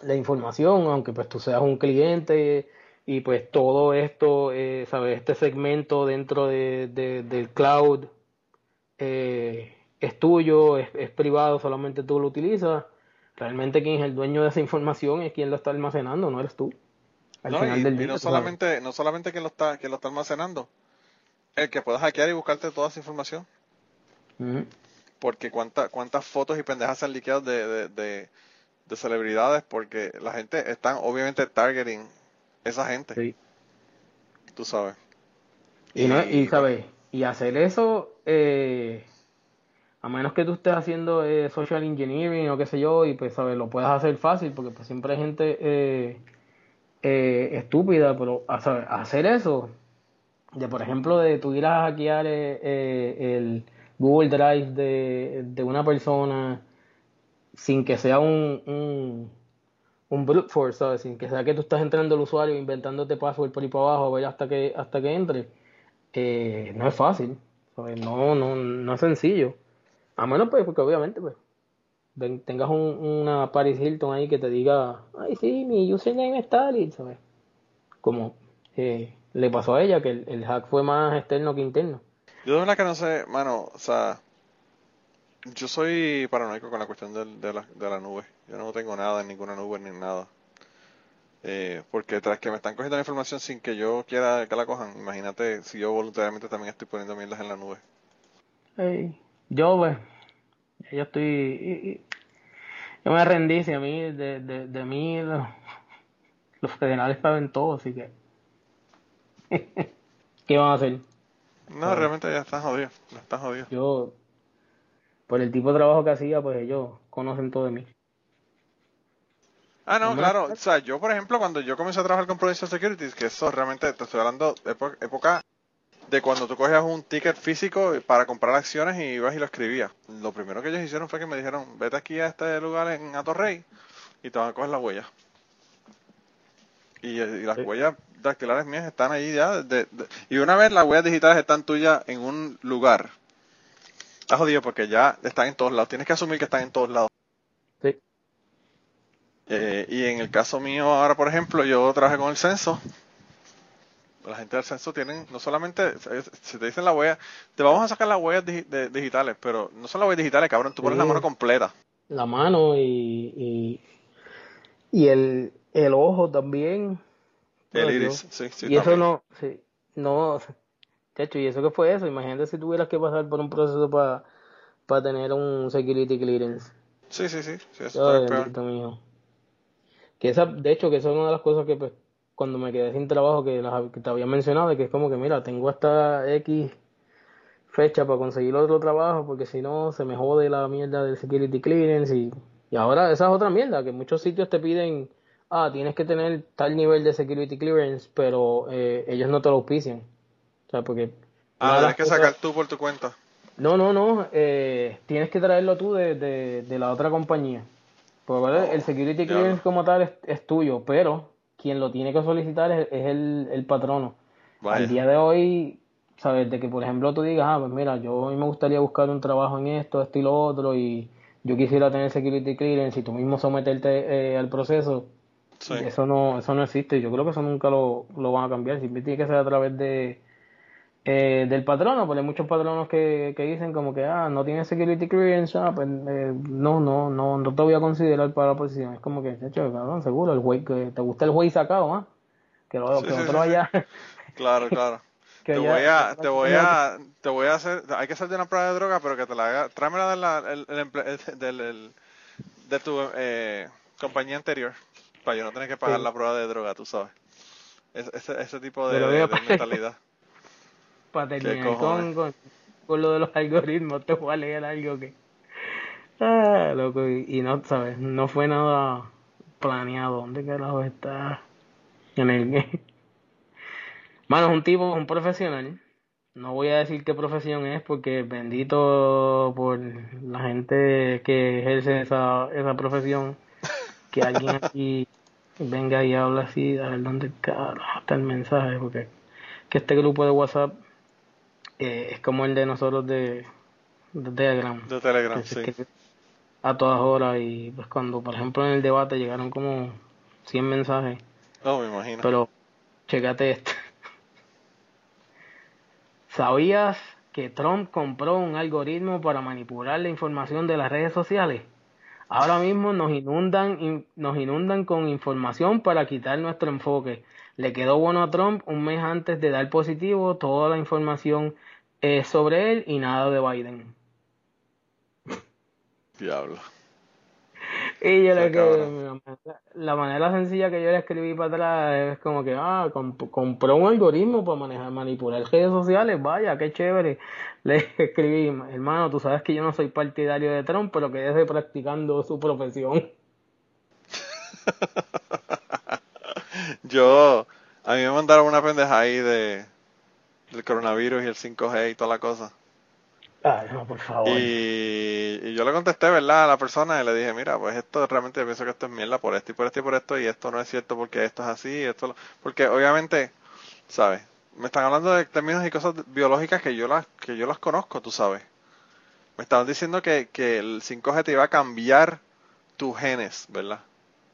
la información, aunque pues tú seas un cliente y pues todo esto, eh, ¿sabes? Este segmento dentro de, del cloud eh, es tuyo, es, es, privado, solamente tú lo utilizas. Realmente quien es el dueño de esa información es quien lo está almacenando, no eres tú. Al final y, del día, no solamente, no solamente quien lo está, quien lo está almacenando, el que pueda hackear y buscarte toda esa información. Porque cuánta, cuántas fotos y pendejas se han liqueado de, de, de, celebridades, porque la gente está obviamente targeting esa gente. Sí. Tú sabes. Y, no, y sabes, y hacer eso eh, a menos que tú estés haciendo eh, social engineering o qué sé yo, y pues, ¿sabes? Lo puedas hacer fácil, porque pues siempre hay gente eh, eh, estúpida, pero hacer eso, de por ejemplo, de tú ir a hackear el Google Drive de, de, una persona sin que sea un, un, un brute force, ¿sabes? Sin que sea que tú estás entrando al usuario inventándote password por ahí para abajo, a hasta que, hasta que entre, no es fácil, No, no, no es sencillo. A menos pues, porque obviamente pues tengas un, una Paris Hilton ahí que te diga, ay sí, mi username es tal y, ¿sabes? Como eh, le pasó a ella, que el, hack fue más externo que interno. Yo de verdad que no sé, mano, o sea, yo soy paranoico con la cuestión de, de, la, de la nube. Yo no tengo nada en ninguna nube ni nada. Eh, porque tras que me están cogiendo la información sin que yo quiera que la cojan, imagínate si yo voluntariamente también estoy poniendo mierdas en la nube. Hey. Yo, pues, yo estoy. Yo me rendí, si a mí, de, de, de mí, los, federales pagan todo, así que. ¿Qué van a hacer? No, realmente ya están jodidos, ya están jodidos. Yo, por el tipo de trabajo que hacía, pues ellos conocen todo de mí. Ah, no, claro. O sea, yo, por ejemplo, cuando yo comencé a trabajar con Provincial Securities, que eso realmente, te estoy hablando de época de cuando tú cogías un ticket físico para comprar acciones y ibas y lo escribías. Lo primero que ellos hicieron fue que me dijeron, vete aquí a este lugar en Atorrey y te van a coger la huella. Y, y las Sí. huellas dactilares mías están ahí ya. de- de- y una vez las huellas digitales están tuyas en un lugar, está jodido porque ya están en todos lados. Tienes que asumir que están en todos lados. Sí. Eh, y en el caso mío ahora, por ejemplo, yo trabajé con el censo. La gente del censo tienen, no solamente, si te dicen la huella, te vamos a sacar las huellas de- digitales, pero no son las huellas digitales, cabrón, tú pones la mano completa. La mano y, y, y el, el ojo también. El iris, yo- sí, sí. y eso no, sí, no, de hecho, ¿y eso qué fue eso? Imagínate si tuvieras que pasar por un proceso para tener un security clearance. Sí, sí, sí, sí, eso Ay, está peor. Que esa, de hecho, que esa es una de las cosas que pues, cuando me quedé sin trabajo, que, las, que te había mencionado, de que es como que, mira, tengo hasta X fecha para conseguir otro trabajo, porque si no, se me jode la mierda del security clearance. Y, y ahora esa es otra mierda, que muchos sitios te piden, ah, tienes que tener tal nivel de security clearance, pero eh, ellos no te lo auspician. O sea, porque... Ah, tienes que sacar tú por tu cuenta. no, no, no. eh, tienes que traerlo tú de, de, de la otra compañía. Porque ¿vale? el security clearance como tal es, es tuyo, pero quien lo tiene que solicitar es, es el, el patrono. Vaya. Al día de hoy, sabes, de que por ejemplo tú digas, ah, pues mira, yo a mí me gustaría buscar un trabajo en esto, esto y lo otro, y yo quisiera tener security clearance y tú mismo someterte eh, al proceso, Sí. eso no, eso no existe. Yo creo que eso nunca lo, lo van a cambiar. Siempre tiene que ser a través de eh, del patrono, porque hay muchos patronos que, que dicen como que ah, no tienes security clearance, ah, pues eh, no, no, no, no te voy a considerar para la posición. Es como que, de hecho, cabrón, seguro, el güey que te gusta el güey sacado, ¿ah? Que lo Sí, que sí, otro sí, allá. Claro, claro. te voy a, te voy a, te voy a hacer, hay que hacerte una prueba de droga, pero que te la haga, tráemela de la, el, el del, el- de tu eh, compañía anterior, para yo no tener que pagar la prueba de droga, tú sabes. Es- ese, ese tipo de, de mentalidad. Para terminar con, con, con lo de los algoritmos, te voy a leer algo que. Ah, loco, y, y no, ¿sabes? No fue nada planeado. ¿Dónde carajo está? En el. Mano, es un tipo, un profesional. No voy a decir qué profesión es porque bendito por la gente que ejerce esa, esa profesión. Que alguien aquí venga y habla así, a ver dónde carajo está el mensaje, porque que este grupo de WhatsApp eh, es como el de nosotros de, de Telegram. De Telegram, sí. A todas horas y pues cuando, por ejemplo, en el debate llegaron como 100 mensajes, No, me imagino. pero checate esto. ¿Sabías que Trump compró un algoritmo para manipular la información de las redes sociales? Ahora mismo nos inundan, in- nos inundan con información para quitar nuestro enfoque. Le quedó bueno a Trump un mes antes de dar positivo toda la información eh, sobre él y nada de Biden. Diablo. Y yo le que la manera sencilla que yo le escribí para atrás es como que, ah, comp- compró un algoritmo para manejar, manipular redes sociales, vaya, qué chévere. Le escribí, hermano, tú sabes que yo no soy partidario de Trump, pero que deje practicando su profesión. Yo, a mí me mandaron una pendeja ahí de del coronavirus y el 5G y toda la cosa. Ay, no, por favor. Y, y yo le contesté, ¿verdad? A la persona y le dije, mira, pues esto realmente yo pienso que esto es mierda por esto y por esto y por esto y esto no es cierto porque esto es así, esto lo- porque obviamente, ¿sabes? Me están hablando de términos y cosas biológicas que yo las que yo las conozco, tú sabes. Me estaban diciendo que, que el 5G te iba a cambiar tus genes, ¿verdad?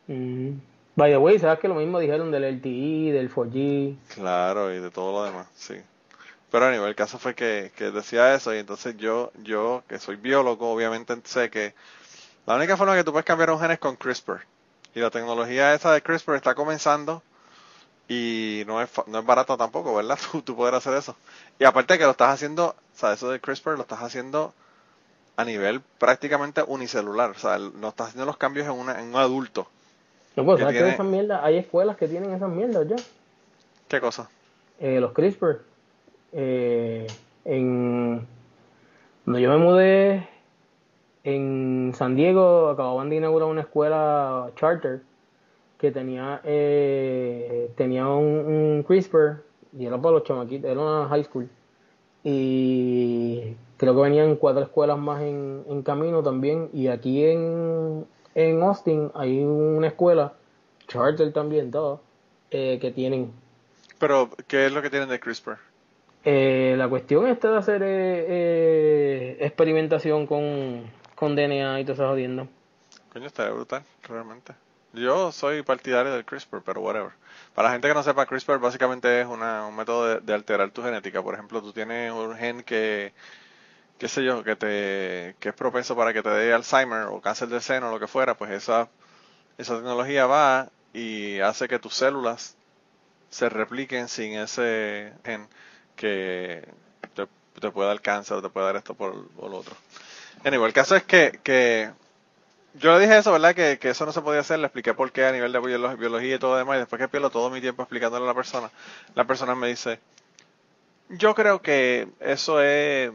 Mm. By the way, ¿sabes que lo mismo dijeron del LTE, del 4G? Claro, y de todo lo demás, sí. Pero a nivel, el caso fue que, que decía eso y entonces yo, yo que soy biólogo, obviamente sé que la única forma que tú puedes cambiar un gen es con CRISPR. Y la tecnología esa de CRISPR está comenzando y no es, no es barata tampoco, ¿verdad? Tú, tú poder hacer eso. Y aparte que lo estás haciendo, o sea, eso de CRISPR lo estás haciendo a nivel prácticamente unicelular. O sea, no estás haciendo los cambios en, una, en un adulto. No, pues, Que ¿sabes tiene- que esas mierdas? Hay escuelas que tienen esas mierdas ya. ¿Qué cosa? eh, los CRISPR. Eh, en cuando yo me mudé en San Diego, acababan de inaugurar una escuela charter que tenía eh, tenía un, CRISPR y era para los chamaquitos, era una high school y creo que venían cuatro escuelas más en, en camino también. Y aquí en, en Austin hay una escuela, charter también, todo, eh, que tienen. Pero, ¿qué es lo que tienen de CRISPR? Eh, la cuestión está de hacer eh, eh, experimentación con, con DNA y todo eso jodiendo. Coño, está brutal, realmente. Yo soy partidario del CRISPR, pero whatever. Para la gente que no sepa, CRISPR básicamente es una, un método de, de alterar tu genética. Por ejemplo, tú tienes un gen que, qué sé yo, que te que es propenso para que te dé Alzheimer o cáncer de seno o lo que fuera, pues esa esa tecnología va y hace que tus células se repliquen sin ese gen que te, te puede dar cáncer te puede dar esto por, lo otro. Anyway, el caso es que, que yo le dije eso, ¿verdad? Que, que eso no se podía hacer, le expliqué por qué a nivel de biolo- biología y todo demás, y después que pierdo todo mi tiempo explicándole a la persona, la persona me dice, yo creo que eso es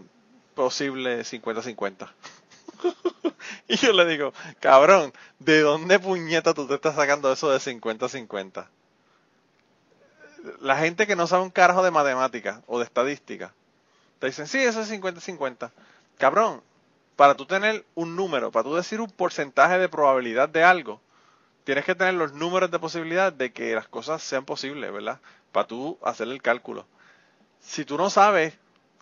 posible 50-50. y yo le digo, cabrón, ¿de dónde puñeta tú te estás sacando eso de 50-50? La gente que no sabe un carajo de matemática o de estadística, te dicen, sí, eso es 50-50. Cabrón, para tú tener un número, para tú decir un porcentaje de probabilidad de algo, tienes que tener los números de posibilidad de que las cosas sean posibles, ¿verdad? Para tú hacer el cálculo. Si tú no sabes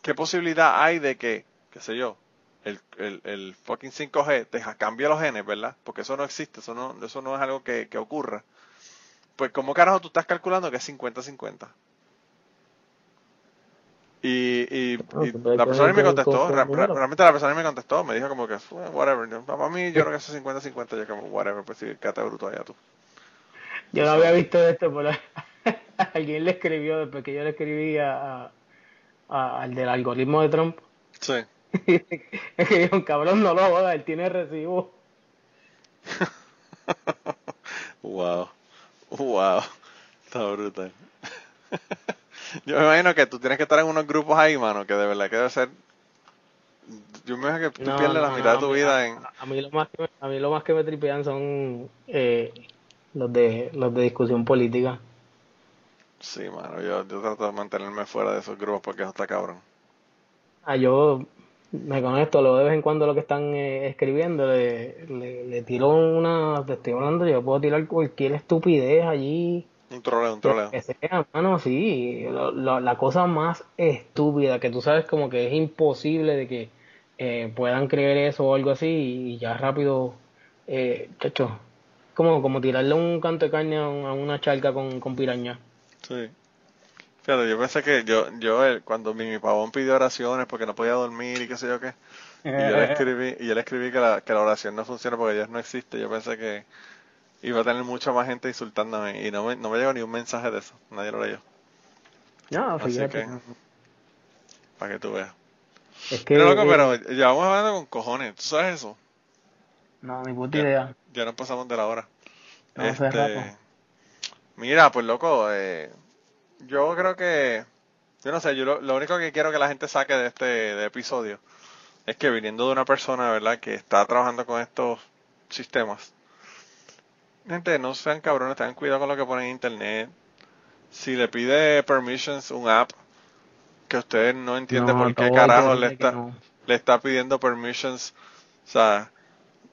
qué posibilidad hay de que, qué sé yo, el, el, fucking 5G te cambie los genes, ¿verdad? Porque eso no existe, eso no, eso no es algo que, que ocurra. Pues, ¿cómo carajo tú estás calculando que es 50-50? Y, y, la persona me contestó, realmente la persona ni me contestó, me dijo como que, "Well, whatever, yo- para mí yo creo que es 50-50, yo como, whatever, pues sí, quédate bruto allá tú. Yo no había visto esto, pero alguien le escribió, después que yo le escribí a, a- a- al del algoritmo de Trump, Sí. es que dijo, cabrón, no lo jodas, él tiene recibo. Wow. Wow. Está brutal. Yo me imagino que tú tienes que estar en unos grupos ahí, mano, que de verdad que debe ser. Yo me imagino que tú No, pierdes la mitad no, de tu mí- vida a- en. A, mí lo más que me, a mí lo más que me tripean son eh, los de los de discusión política. Sí, mano, yo, yo trato de mantenerme fuera de esos grupos porque eso está cabrón. Ah, yo me conecto, lo de vez en cuando lo que están eh, escribiendo, le, le, le tiro una, te estoy hablando, yo puedo tirar cualquier estupidez allí, Un troleo, un troleo. que sea, mano, sí, lo- lo- la cosa más estúpida, que tú sabes como que es imposible de que eh, puedan creer eso o algo así, y ya rápido, eh, chacho, como, como tirarle un canto de carne a una charca con, con piraña. Sí. Fíjate, yo pensé que yo, yo eh, cuando mi, mi pavón pidió oraciones porque no podía dormir y qué sé yo qué, y yo le escribí, y yo le escribí que la, que la oración no funciona porque Dios no existe, yo pensé que iba a tener mucha más gente insultándome y no me, no me llegó ni un mensaje de eso, nadie lo leyó. No, Así fíjate. que- Para que tú veas. Es que, Pero loco, eh, pero llevamos hablando con cojones, ¿tú sabes eso? no, ni puta idea. Ya nos pasamos de la hora. No, hace rato. mira, pues loco, eh, yo creo que, yo no sé, yo lo, lo único que quiero que la gente saque de este de episodio es que viniendo de una persona, ¿verdad?, que está trabajando con estos sistemas, gente, no sean cabrones, tengan cuidado con lo que ponen en internet. Si le pide permissions un app que usted no entiende No, por qué carajo le está, no. le está pidiendo permissions, o sea,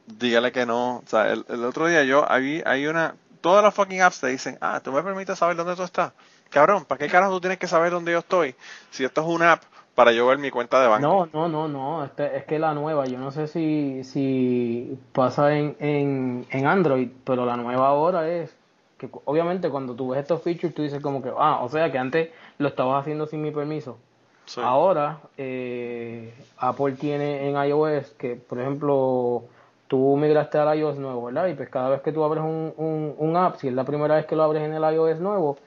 dígale que no. O sea, el, el otro día yo, hay, hay una, todas las fucking apps te dicen, ah, tú me permites saber dónde tú estás. Cabrón, ¿para qué carajo tú tienes que saber dónde yo estoy? Si esto es una app para yo ver mi cuenta de banco. No, no, no, no, este- es que la nueva, yo no sé si, si pasa en, en, en Android, pero la nueva ahora es que obviamente cuando tú ves estos features tú dices como que, ah, o sea que antes lo estabas haciendo sin mi permiso. Sí. Ahora eh, Apple tiene en iOS que, por ejemplo, tú migraste al iOS nuevo, ¿verdad? Y pues cada vez que tú abres un, un, un app, si es la primera vez que lo abres en el iOS nuevo,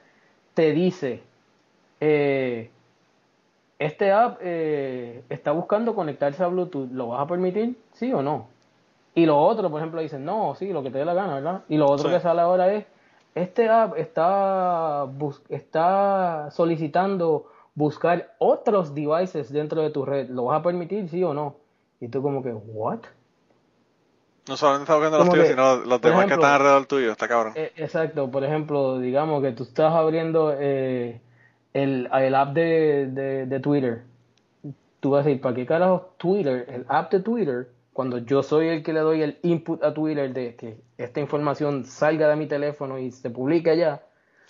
te dice, eh, este app eh, está buscando conectarse a Bluetooth, ¿lo vas a permitir? ¿Sí o no? Y lo otro, por ejemplo, dicen, no, sí, lo que te dé la gana, ¿verdad? Y lo otro Sí. que sale ahora es, este app está, bus- está solicitando buscar otros devices dentro de tu red, ¿lo vas a permitir, sí o no? Y tú como que, ¿what? No solamente está buscando los tuyos, que, sino los demás que están alrededor tuyo, está cabrón. Eh, exacto, por ejemplo, digamos que tú estás abriendo eh, el, el app de, de, de Twitter, tú vas a decir, ¿para qué carajo Twitter, el app de Twitter, cuando yo soy el que le doy el input a Twitter de que esta información salga de mi teléfono y se publique allá?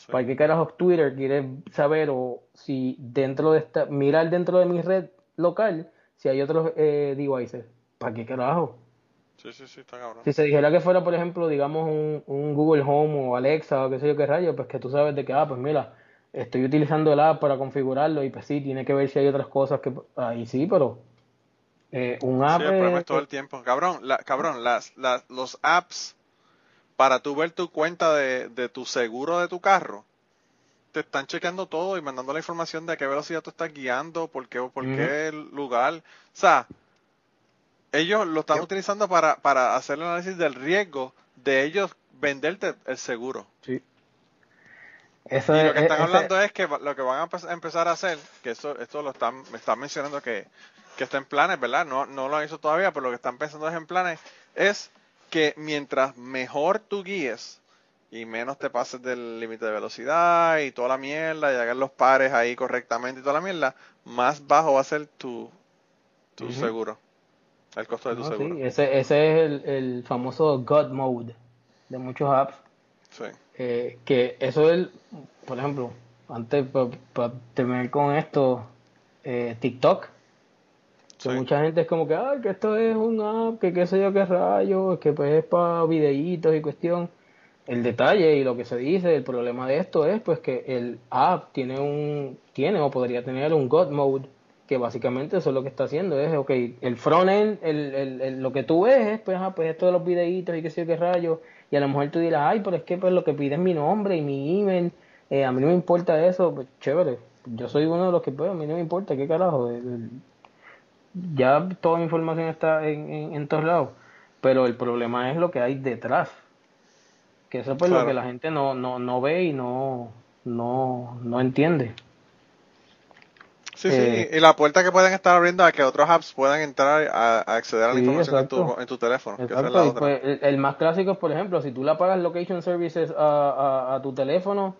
¿Para qué carajo Twitter quiere saber o si dentro de esta, mirar dentro de mi red local si hay otros eh, devices? ¿Para qué carajo? Sí, sí, sí, está cabrón. Si se dijera que fuera, por ejemplo, digamos un, un Google Home o Alexa o qué sé yo qué rayo, pues que tú sabes de que, ah, pues mira, estoy utilizando el app para configurarlo y pues sí, tiene que ver si hay otras cosas que... Ahí sí, pero... Eh, un app... Sí, el problema es todo el tiempo. Cabrón, la, cabrón las, las, los apps para tú ver tu cuenta de, de tu seguro de tu carro, te están chequeando todo y mandando la información de a qué velocidad tú estás guiando, por qué, por qué lugar. O sea, ellos lo están utilizando para, para hacer el análisis del riesgo de ellos venderte el seguro. Sí. Eso y lo que están hablando es que lo que van a empezar a hacer, que eso, esto lo están, me están mencionando que, que está en planes, ¿verdad? No, no lo han hecho todavía, pero lo que están pensando es en planes, es que mientras mejor tú guíes y menos te pases del límite de velocidad y toda la mierda y hagas los pares ahí correctamente y toda la mierda, más bajo va a ser tu, tu seguro, el costo de tu seguro. Sí. Ese, ese es el, famoso God Mode de muchos apps. Sí. Eh, que eso es, por ejemplo, antes para terminar con esto, eh, TikTok mucha gente es como que, ay, que esto es un app, que qué sé yo qué rayos, que pues es para videitos y cuestión. El detalle y lo que se dice, el problema de esto es pues que el app tiene un, tiene o podría tener un God Mode, que básicamente eso es lo que está haciendo, es, ok, el frontend, el, el, lo que tú ves es, pues, ah, pues esto de los videitos y qué sé yo qué rayos, y a lo mejor tú dirás, ay, pero es que pues lo que pide es mi nombre y mi email, eh, a mí no me importa eso, pues chévere, yo soy uno de los que, pues, a mí no me importa, qué carajo, ya toda la información está en, en, todos lados, pero el problema es lo que hay detrás, que eso es pues lo que la gente no, no, no ve y no, no, no entiende. Sí, sí, eh, y la puerta que pueden estar abriendo a que otros apps puedan entrar a, acceder a la información en tu, en tu, teléfono. Pues, el, más clásico es, por ejemplo, si tú le apagas Location Services a, a, tu teléfono,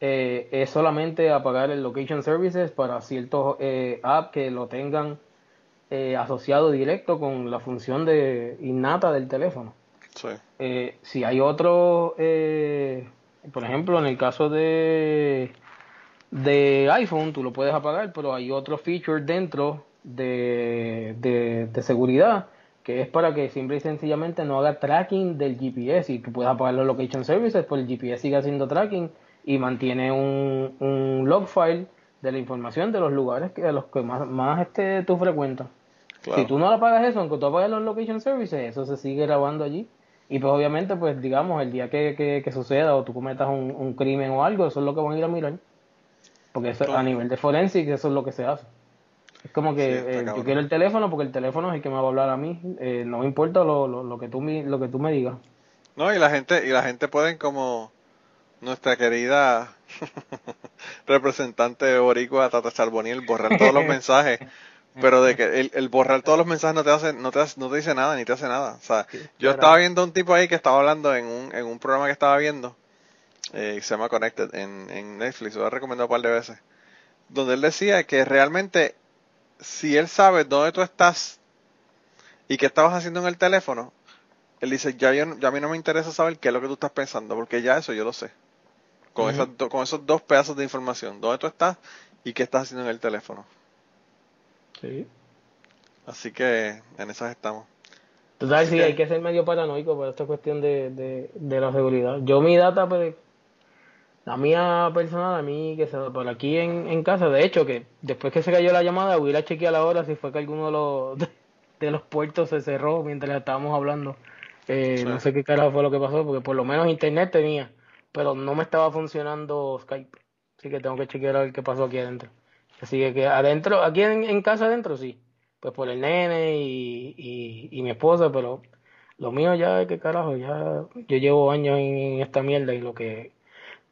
eh, es solamente apagar el Location Services para ciertos eh, apps que lo tengan asociado directo con la función de innata del teléfono. Eh, si hay otro, por ejemplo, en el caso de, de iPhone, tú lo puedes apagar, pero hay otro feature dentro de, de, seguridad que es para que simple y sencillamente no haga tracking del GPS y tú puedes apagar los location services, pues el GPS sigue haciendo tracking y mantiene un, un log file de la información de los lugares que, a los que más, más este, tú frecuentas. Si tú no le pagas eso, aunque tú apagues los location services, eso se sigue grabando allí. Y pues obviamente, pues digamos, el día que, que, suceda o tú cometas un, un, crimen o algo, eso es lo que van a ir a mirar. Porque eso, a nivel de forensic eso es lo que se hace. Es como que eh, yo quiero el teléfono porque el teléfono es el que me va a hablar a mí. Eh, no me importa lo, lo, lo, que tú, lo que tú me digas. No, y la gente, y la gente pueden como nuestra querida representante boricua Tata Charboniel borrar todos los mensajes pero de que el, borrar todos los mensajes no te hace, no te no te dice nada, ni te hace nada. O sea, yo estaba viendo un tipo ahí que estaba hablando en un, en un programa que estaba viendo, eh, se llama Connected en, en Netflix, lo he recomendado un par de veces, donde él decía que realmente si él sabe dónde tú estás y qué estabas haciendo en el teléfono, él dice, ya, yo, ya a mí no me interesa saber qué es lo que tú estás pensando, porque ya eso yo lo sé. Con, esas con esos dos pedazos de información, dónde tú estás y qué estás haciendo en el teléfono. Sí. Así que en esas estamos. Total, sí, hay que ser medio paranoico por esta cuestión de, de, la seguridad. Yo mi data, pues, la mía personal, a mí, que se por aquí en, en casa, de hecho, que después que se cayó la llamada, voy a chequear la hora si fue que alguno de los, de, los puertos se cerró mientras estábamos hablando. Eh, no sé qué carajo fue lo que pasó, porque por lo menos internet tenía, pero no me estaba funcionando Skype. Así que tengo que chequear a ver qué pasó aquí adentro. Así que, adentro, aquí en, casa adentro sí. Pues por el nene y, y, mi esposa, pero lo mío ya, qué carajo, ya yo llevo años en esta mierda y lo que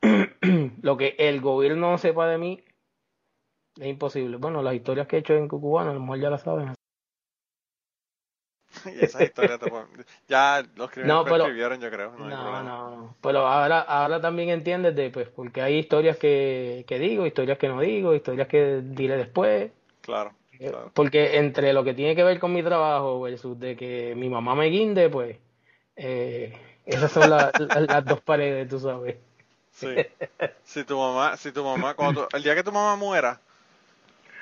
lo que el gobierno sepa de mí es imposible. Bueno, las historias que he hecho en Cucubano, a lo mejor ya las saben. y esas historias ya los no, pero, escribieron, yo creo. No, no, no, Pero ahora, ahora también entiendes de, pues, porque hay historias que, que digo, historias que no digo, historias que diré después. Claro. porque entre lo que tiene que ver con mi trabajo versus de que mi mamá me guinde, pues eh, esas son las dos paredes, tú sabes. Sí. Si tu mamá, si tu mamá, cuando el día que tu mamá muera,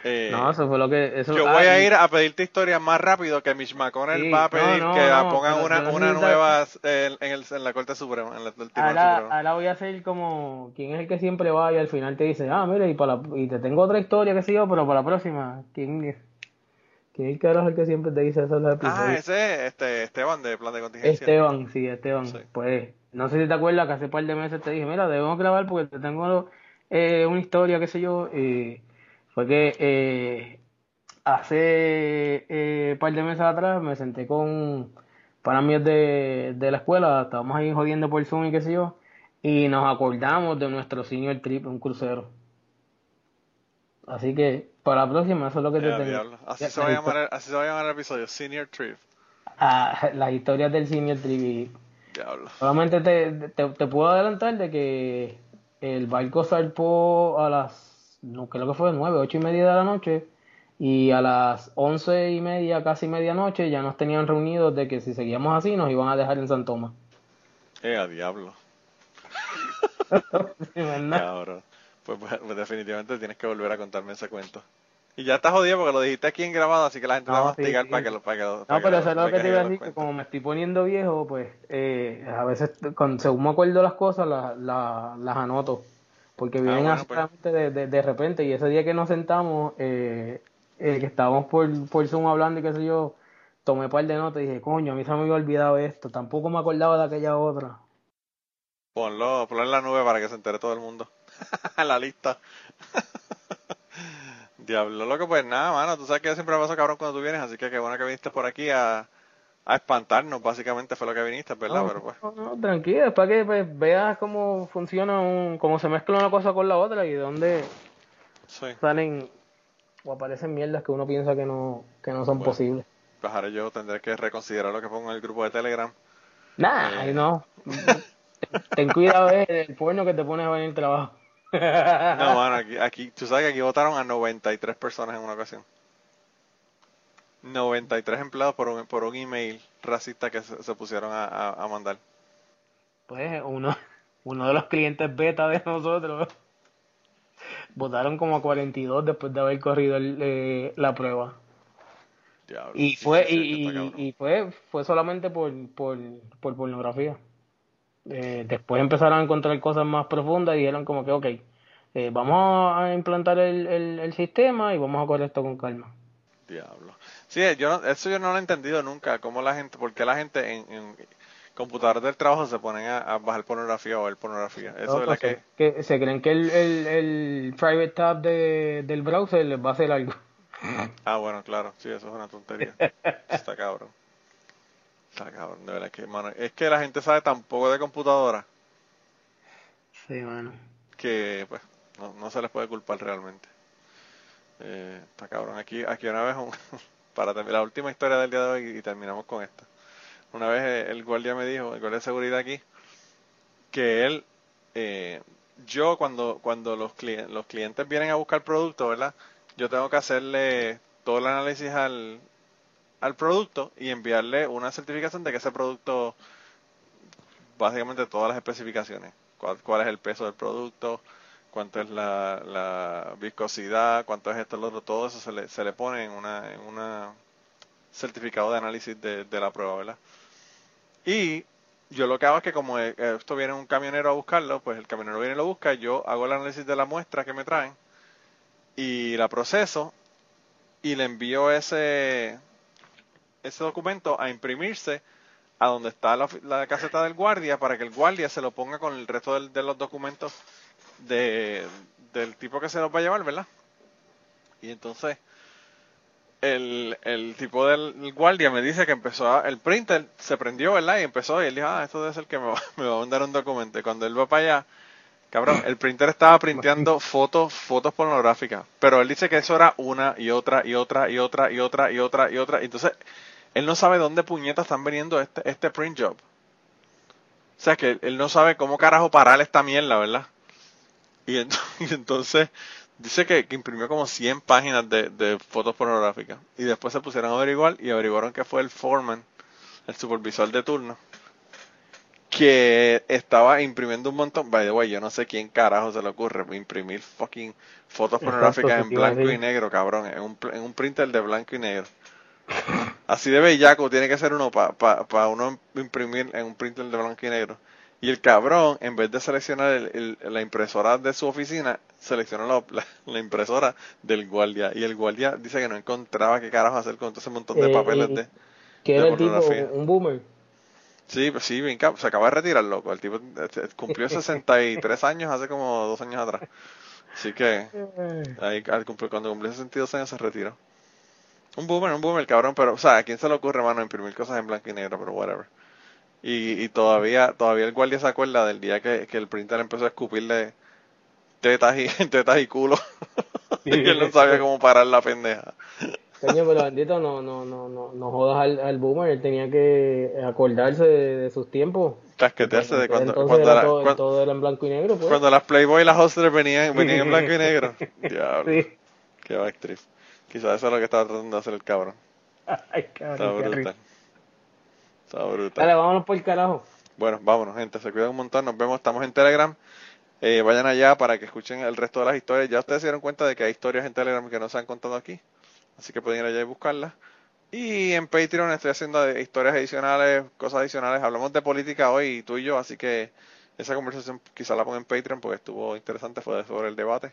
eh, no, eso fue lo que. Eso, yo voy a ir a pedirte historia más rápido que Mitch McConnell va a pedir que pongan una, una nueva en, el, en, la Corte Suprema. En la, ahora, ahora, voy a ser como quien es el que siempre va y al final te dice, ah, mira, y, para y te tengo otra historia que sé yo, pero para la próxima. ¿Quién es? ¿Quién es el el que siempre te dice eso? Ah, ese este, Esteban de Plan de Contingencia. Esteban, sí, Esteban. Pues, no sé si te acuerdas que hace un par de meses te dije, mira, debemos grabar porque te tengo eh, una historia, qué sé yo. y fue que eh, hace eh, un par de meses atrás me senté con para mí de, de la escuela, estábamos ahí jodiendo por Zoom y qué sé yo, y nos acordamos de nuestro senior trip, un crucero. Así que para la próxima, eso es lo que te tengo. Así, se va a llamar, así se va a llamar el episodio, Senior Trip. Ah, las historias del Senior Trip. Solamente te, te, te, puedo adelantar de que el barco zarpó a las no creo que fue nueve, ocho y media de la noche, y a las once y media, casi medianoche, ya nos tenían reunidos de que si seguíamos así nos iban a dejar en San Tomás. Eh, a diablo. Pues, pues, definitivamente tienes que volver a contarme ese cuento. Y ya estás jodido porque lo dijiste aquí en grabado, así que la gente va a mastigar para que lo para que No, pero eso es lo que te iba a decir, que como me estoy poniendo viejo, pues eh, a veces, con, según me acuerdo las cosas, las anoto porque ah, vienen así pues. de, de, repente y ese día que nos sentamos, eh, eh, que estábamos por, por Zoom hablando y qué sé yo, tomé un par de notas y dije, coño, a mí se me había olvidado esto, tampoco me acordaba de aquella otra. Ponlo, ponlo en la nube para que se entere todo el mundo. la lista. Diablo, loco, pues nada, mano, tú sabes que yo siempre me paso cabrón cuando tú vienes, así que qué bueno que viniste por aquí a, a espantarnos, básicamente fue lo que viniste, ¿verdad? No, Pero pues. no, tranquilo, es para que pues, veas cómo funciona, un, cómo se mezcla una cosa con la otra y de dónde salen o aparecen mierdas que uno piensa que no, que no son posibles. Pues ahora yo tendré que reconsiderar lo que pongo en el grupo de Telegram. Nah, eh. no. Ten cuidado eh, el porno que te pones a ver en el trabajo. No, mano, aquí, aquí, tú sabes que aquí votaron a 93 personas en una ocasión. 93 empleados por un, por un email racista que se, pusieron a, mandar. Pues uno, uno de los clientes beta de nosotros votaron como a 42 después de haber corrido eh, la prueba. y fue y, fue fue solamente por, por, por pornografía. Eh, después empezaron a encontrar cosas más profundas y dijeron como que ok, eh, vamos a implantar el, el, el sistema y vamos a correr esto con calma. Diablo. Sí, yo eso yo no lo he entendido nunca, cómo la gente, por qué la gente en, en computadores del trabajo se ponen a, bajar pornografía o ver pornografía. Eso es pues que... que... Se creen que el, el, el private tab de, del browser les va a hacer algo. Ah, bueno, claro, sí, eso es una tontería. Está cabrón. Está cabrón, de verdad que, mano, es que la gente sabe tan poco de computadora. Sí, mano. Que, pues, no, no se les puede culpar realmente. Eh, está cabrón. Aquí, aquí una vez, para la última historia del día de hoy y terminamos con esta. Una vez eh, el guardia me dijo, el guardia de seguridad aquí, que él, eh, yo cuando, cuando los, clientes, los clientes vienen a buscar producto, ¿verdad? Yo tengo que hacerle todo el análisis al, al producto y enviarle una certificación de que ese producto, básicamente todas las especificaciones, cuál es el peso del producto, cuánto es la, viscosidad, cuánto es esto, lo otro, todo eso se le, se le pone en una, en una certificado de análisis de, la prueba, ¿verdad? Y yo lo que hago es que como eh, esto viene un camionero a buscarlo, pues el camionero viene y lo busca, yo hago el análisis de la muestra que me traen y la proceso y le envío ese, ese documento a imprimirse a donde está la, caseta del guardia para que el guardia se lo ponga con el resto de los documentos de, del tipo que se los va a llevar, ¿verdad? Y entonces el, el tipo del guardia me dice que empezó a, el printer se prendió, ¿verdad? Y empezó y él dijo, ah, esto debe ser que me va, me va a mandar un documento. Y cuando él va para allá, cabrón, el printer estaba printeando fotos, fotos pornográficas. Pero él dice que eso era una y otra y otra y otra y otra y otra y otra. Y entonces, él no sabe dónde puñetas están veniendo este, este print job. O sea que él no sabe cómo carajo parar esta mierda, ¿verdad? Y, entonces, Dice que, que imprimió como 100 páginas de, de fotos pornográficas. Y después se pusieron a averiguar y averiguaron que fue el foreman, el supervisor de turno, que estaba imprimiendo un montón. By the way, yo no sé quién carajo se le ocurre imprimir fucking fotos pornográficas en blanco y negro, cabrón, en un, en un printer de blanco y negro. Así de bellaco tiene que ser uno para pa, pa uno imprimir en un printer de blanco y negro. Y el cabrón, en vez de seleccionar el- el- la impresora de su oficina, seleccionó la, la- la impresora del guardia. Y el guardia dice que no encontraba qué carajo hacer con todo ese montón de Eh, papeles y- de... De era el tipo, un boomer. Sí, pues sí, bien se acaba de retirar, loco. El tipo eh, cumplió 63 años hace como dos años atrás. Así que ahí al cumplir- cuando cumplió 62 años se retiró. Un boomer, un boomer, cabrón, pero, o sea, ¿a quién se le ocurre, mano, imprimir cosas en blanco y negro? Pero whatever. Y, y todavía, todavía el guardia se acuerda del día que, que el printer empezó a escupirle tetas y, tetas y culo. y él no sabía cómo parar la pendeja. Coño, pero bendito, no, no, no, no, no jodas al, al boomer, él tenía que acordarse de, de sus tiempos. Casquetearse de cuando, Entonces cuando, era todo, cuan- todo era en blanco y negro, pues. cuando las Playboy y las Hustler venían, venían en blanco y negro. Diablo. Sí. Qué actriz. Quizás eso es lo que estaba tratando de hacer el cabrón. Ay, Está cabrón, qué brutal. Está brutal. Dale, vámonos por el carajo. Bueno, vámonos, gente. Se cuidan un montón. Nos vemos. Estamos en Telegram. Eh, vayan allá para que escuchen el resto de las historias. Ya ustedes se dieron cuenta de que hay historias en Telegram que no se han contado aquí. Así que pueden ir allá y buscarlas. Y en Patreon estoy haciendo historias adicionales, cosas adicionales. Hablamos de política hoy, tú y yo. Así que esa conversación quizá la ponga en Patreon porque estuvo interesante. Fue sobre el debate.